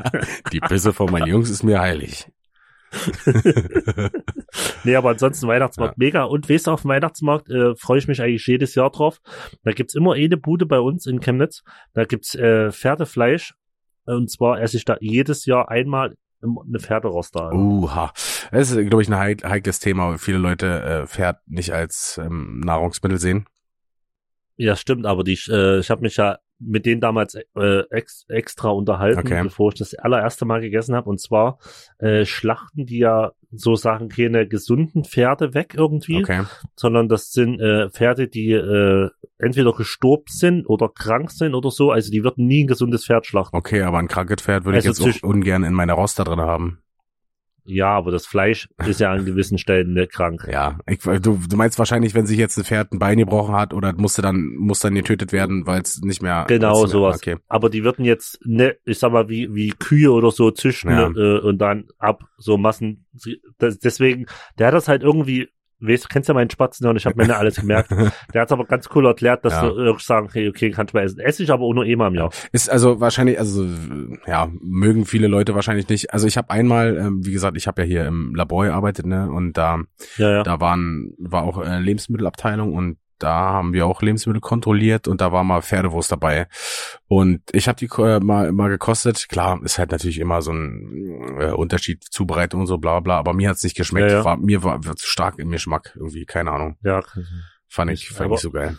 die Pisse von meinen Jungs ist mir heilig. nee, aber ansonsten Weihnachtsmarkt mega. Und weißt du, auf dem Weihnachtsmarkt äh, freue ich mich eigentlich jedes Jahr drauf. Da gibt's immer eine Bude bei uns in Chemnitz. Da gibt's äh, Pferdefleisch. Und zwar esse ich da jedes Jahr einmal eine Pferderoster. Alter. Uha. Das ist, glaube ich, ein heik- heikles Thema. weil Viele Leute äh, Pferd nicht als ähm, Nahrungsmittel sehen. Ja, stimmt, aber die, äh, ich habe mich ja mit denen damals äh, ex, extra unterhalten, Okay. bevor ich das allererste Mal gegessen habe. Und zwar äh, schlachten die ja so Sachen keine gesunden Pferde weg irgendwie, Okay. sondern das sind äh, Pferde, die äh, entweder gestorben sind oder krank sind oder so. Also die würden nie ein gesundes Pferd schlachten. Okay, aber ein krankes Pferd würde ich Also jetzt auch ungern in meiner Roster drin haben. Ja, aber das Fleisch ist ja an gewissen Stellen nicht krank. Ja, ich, du, du meinst wahrscheinlich, wenn sich jetzt ein Pferd ein Bein gebrochen hat oder musste dann muss dann getötet werden, weil es nicht mehr Genau, sowas. Okay. Aber die würden jetzt, ne, ich sag mal, wie, wie Kühe oder so züchten Ja. äh, und dann ab so Massen. Das, deswegen, der hat das halt irgendwie, weißt du, kennst ja meinen Spatzen und ich habe mir nicht alles gemerkt. Der hat aber ganz cool erklärt, dass Ja. du irgendwie sagen, okay, okay, kannst du mal essen. Esse ich aber auch nur einmal im Jahr. Ist also wahrscheinlich, also ja, mögen viele Leute wahrscheinlich nicht. Also ich habe einmal, ähm, wie gesagt, ich habe ja hier im Labor gearbeitet, ne, und da Ja, ja. da waren war auch äh, Lebensmittelabteilung und da haben wir auch Lebensmittel kontrolliert und da war mal Pferdewurst dabei. Und ich habe die äh, mal mal gekostet. Klar, ist halt natürlich immer so ein äh, Unterschied Zubereitung und so bla bla, aber mir hat's nicht geschmeckt. Ja, ja. War, mir war war zu stark im Geschmack irgendwie, keine Ahnung. ja. Fand ich, fand Aber- ich so geil.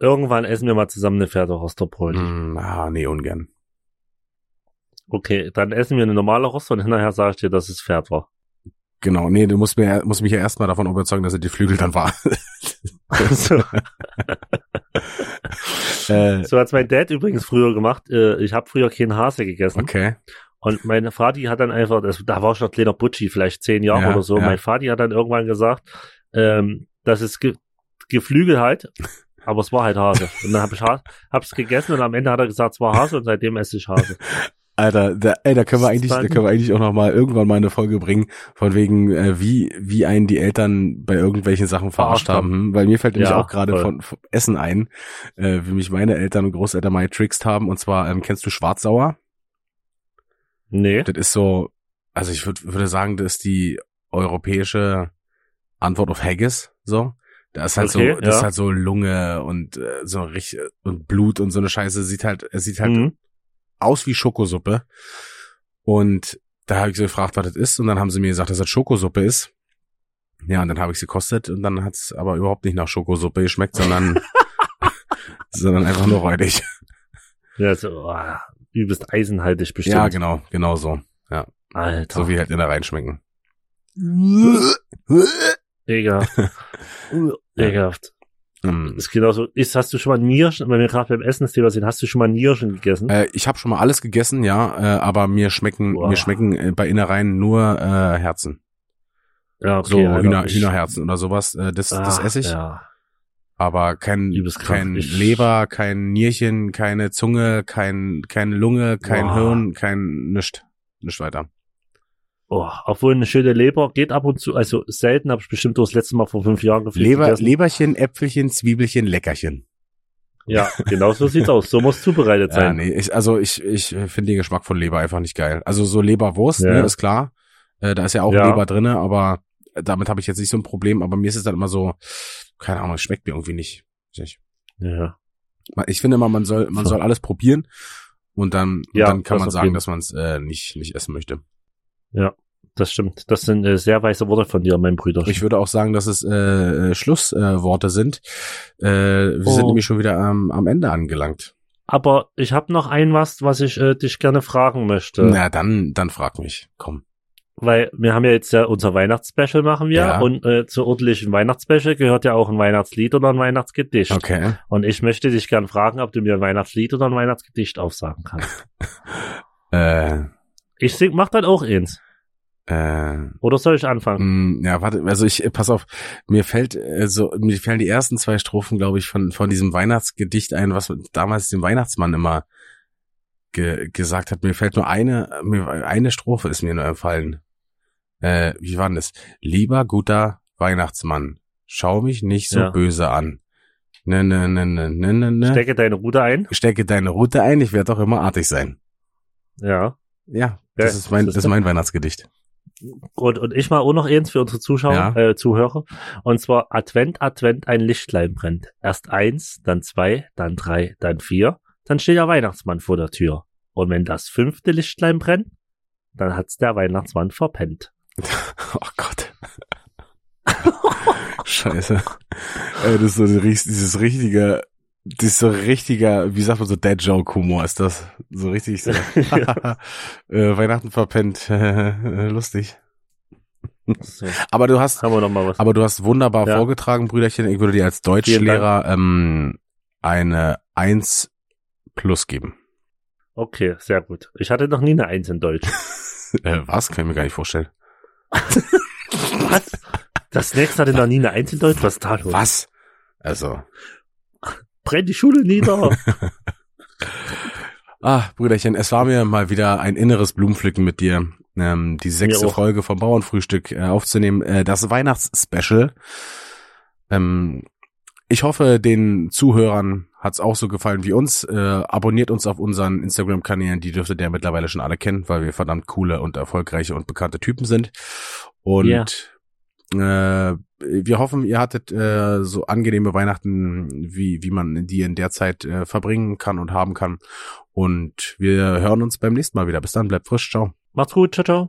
Irgendwann essen wir mal zusammen eine Pferderosterbrot. Mm, ah, nee, ungern. Okay, dann essen wir eine normale Roster und hinterher sage ich dir, dass es Pferd war. Genau, nee, du musst mir musst mich ja erstmal davon überzeugen, dass er die Flügel dann war. so, äh, so hat's mein Dad übrigens früher gemacht. Äh, Ich habe früher keinen Hase gegessen. okay. Und meine Vati hat dann einfach, das, da war ich noch kleiner Butschi, vielleicht zehn Jahre Ja, oder so. ja. Mein Vati hat dann irgendwann gesagt, ähm, das ist Ge Geflügel halt, aber es war halt Hase. Und dann habe ich ha hab's gegessen und am Ende hat er gesagt, es war Hase und seitdem esse ich Hase. Alter, da, ey, da können wir eigentlich, da können wir eigentlich auch noch mal irgendwann mal eine Folge bringen, von wegen, äh, wie, wie einen die Eltern bei irgendwelchen Sachen verarscht haben. Hm? Weil mir fällt nämlich Ja, auch gerade von, von Essen ein, äh, wie mich meine Eltern und Großeltern mal getrickst haben. Und zwar, ähm, kennst du Schwarzsauer? Nee. Das ist so, also ich würd, würde sagen, das ist die europäische Antwort auf Haggis, so. Da ist halt Okay, so, das ist ja. halt so Lunge und äh, so richtig und Blut und so eine Scheiße. Sieht halt, es sieht halt Mhm. Aus wie Schokosuppe. Und da habe ich sie gefragt, was das ist. Und dann haben sie mir gesagt, dass das Schokosuppe ist. Ja, und dann habe ich sie gekostet und dann hat's aber überhaupt nicht nach Schokosuppe geschmeckt, sondern, sondern einfach nur räudig. Ja, so, oh, übelst eisenhaltig bestimmt. Ja, genau, genau so. Alter. So wie halt in der reinschmecken. Ekelhaft. Ekelhaft. Ähm, Ist genauso. Ist, hast du schon mal Nierchen, weil wir gerade beim Essensthema sind, hast du schon mal Nierchen gegessen? Äh, ich habe schon mal alles gegessen, ja, äh, aber mir schmecken, Boah. mir schmecken äh, bei Innereien nur äh, Herzen. ja, so Alter, Hühner, ich- Hühnerherzen oder sowas. Äh, das, das Ah, esse ich. Ja. Aber kein, kein Leber, kein Nierchen, keine Zunge, kein, keine Lunge, kein Boah. Hirn, kein nischt. Nicht weiter. Oh, obwohl eine schöne Leber geht ab und zu, also selten, habe ich bestimmt das letzte Mal vor fünf Jahren gefühlt Leber, gegessen. Leberchen, Äpfelchen, Zwiebelchen, Leckerchen. Ja, genau so sieht's aus. So muss zubereitet sein. Ja, nee, ich, also ich, ich finde den Geschmack von Leber einfach nicht geil. Also so Leberwurst, ja. ne, ist klar. Äh, da ist ja auch ja. Leber drinne, aber damit habe ich jetzt nicht so ein Problem. Aber mir ist es dann immer so, keine Ahnung, schmeckt mir irgendwie nicht. Ich, ja. Ich finde immer, man soll, man soll alles probieren und dann, ja, und dann kann man sagen, dass man es äh, nicht, nicht essen möchte. Ja, das stimmt. Das sind äh, sehr weiße Worte von dir, mein Brüder. Ich würde auch sagen, dass es äh, Schlussworte äh, sind. Äh, wir oh. sind nämlich schon wieder am, am Ende angelangt. Aber ich habe noch ein was, was ich äh, dich gerne fragen möchte. Na, dann, dann frag mich. Komm. Weil wir haben ja jetzt ja unser Weihnachtsspecial machen wir ja. und äh, zur ordentlichen Weihnachtsspecial gehört ja auch ein Weihnachtslied oder ein Weihnachtsgedicht. Okay. Und ich möchte dich gern fragen, ob du mir ein Weihnachtslied oder ein Weihnachtsgedicht aufsagen kannst. äh. Ich sing, mach dann auch eins. Äh, Oder soll ich anfangen? Mh, mm, ja, warte, also ich, äh, pass auf, mir fällt äh, so, mir fallen die ersten zwei Strophen, glaube ich, von, von diesem Weihnachtsgedicht ein, was damals dem Weihnachtsmann immer ge gesagt hat. Mir fällt nur eine, mir, eine Strophe ist mir nur empfallen. Äh, wie war denn das? Lieber guter Weihnachtsmann, schau mich nicht so ja. böse an. Ne, ne, ne, ne, ne, ne, ne. Stecke deine Route ein. Stecke deine Route ein, ich werde doch immer artig sein. Ja. Ja, das ist mein, das ist mein Weihnachtsgedicht. Und, und ich mal auch noch eins für unsere Zuschauer, ja. äh, Zuhörer. Und zwar Advent, Advent, ein Lichtlein brennt. Erst eins, dann zwei, dann drei, dann vier. Dann steht der Weihnachtsmann vor der Tür. Und wenn das fünfte Lichtlein brennt, dann hat's der Weihnachtsmann verpennt. oh Gott. Scheiße. Das ist so dieses richtige, das ist so richtiger, wie sagt man so, Dead Joke Humor ist das. So richtig so. äh, Weihnachten verpennt. Lustig. So. Aber du hast, aber du hast wunderbar ja. vorgetragen, Brüderchen. Ich würde dir als Deutschlehrer ähm, eine Eins plus geben. Okay, sehr gut. Ich hatte noch nie eine Eins in Deutsch. äh, was? Kann ich mir gar nicht vorstellen. was? Das nächste hatte noch nie eine Eins in Deutsch? Was ist da los? Was? Also brenn die Schule nieder. ah, Brüderchen, es war mir mal wieder ein inneres Blumenpflücken mit dir, ähm, die sechste Folge vom Bauernfrühstück äh, aufzunehmen, äh, das Weihnachtsspecial. Ähm, ich hoffe, den Zuhörern hat's auch so gefallen wie uns. Äh, abonniert uns auf unseren Instagram-Kanälen, die dürfte der mittlerweile schon alle kennen, weil wir verdammt coole und erfolgreiche und bekannte Typen sind. Und yeah. Äh, wir hoffen, ihr hattet äh, so angenehme Weihnachten, wie, wie man die in der Zeit äh, verbringen kann und haben kann. Und wir hören uns beim nächsten Mal wieder. Bis dann, bleibt frisch, ciao. Macht's gut, ciao, ciao.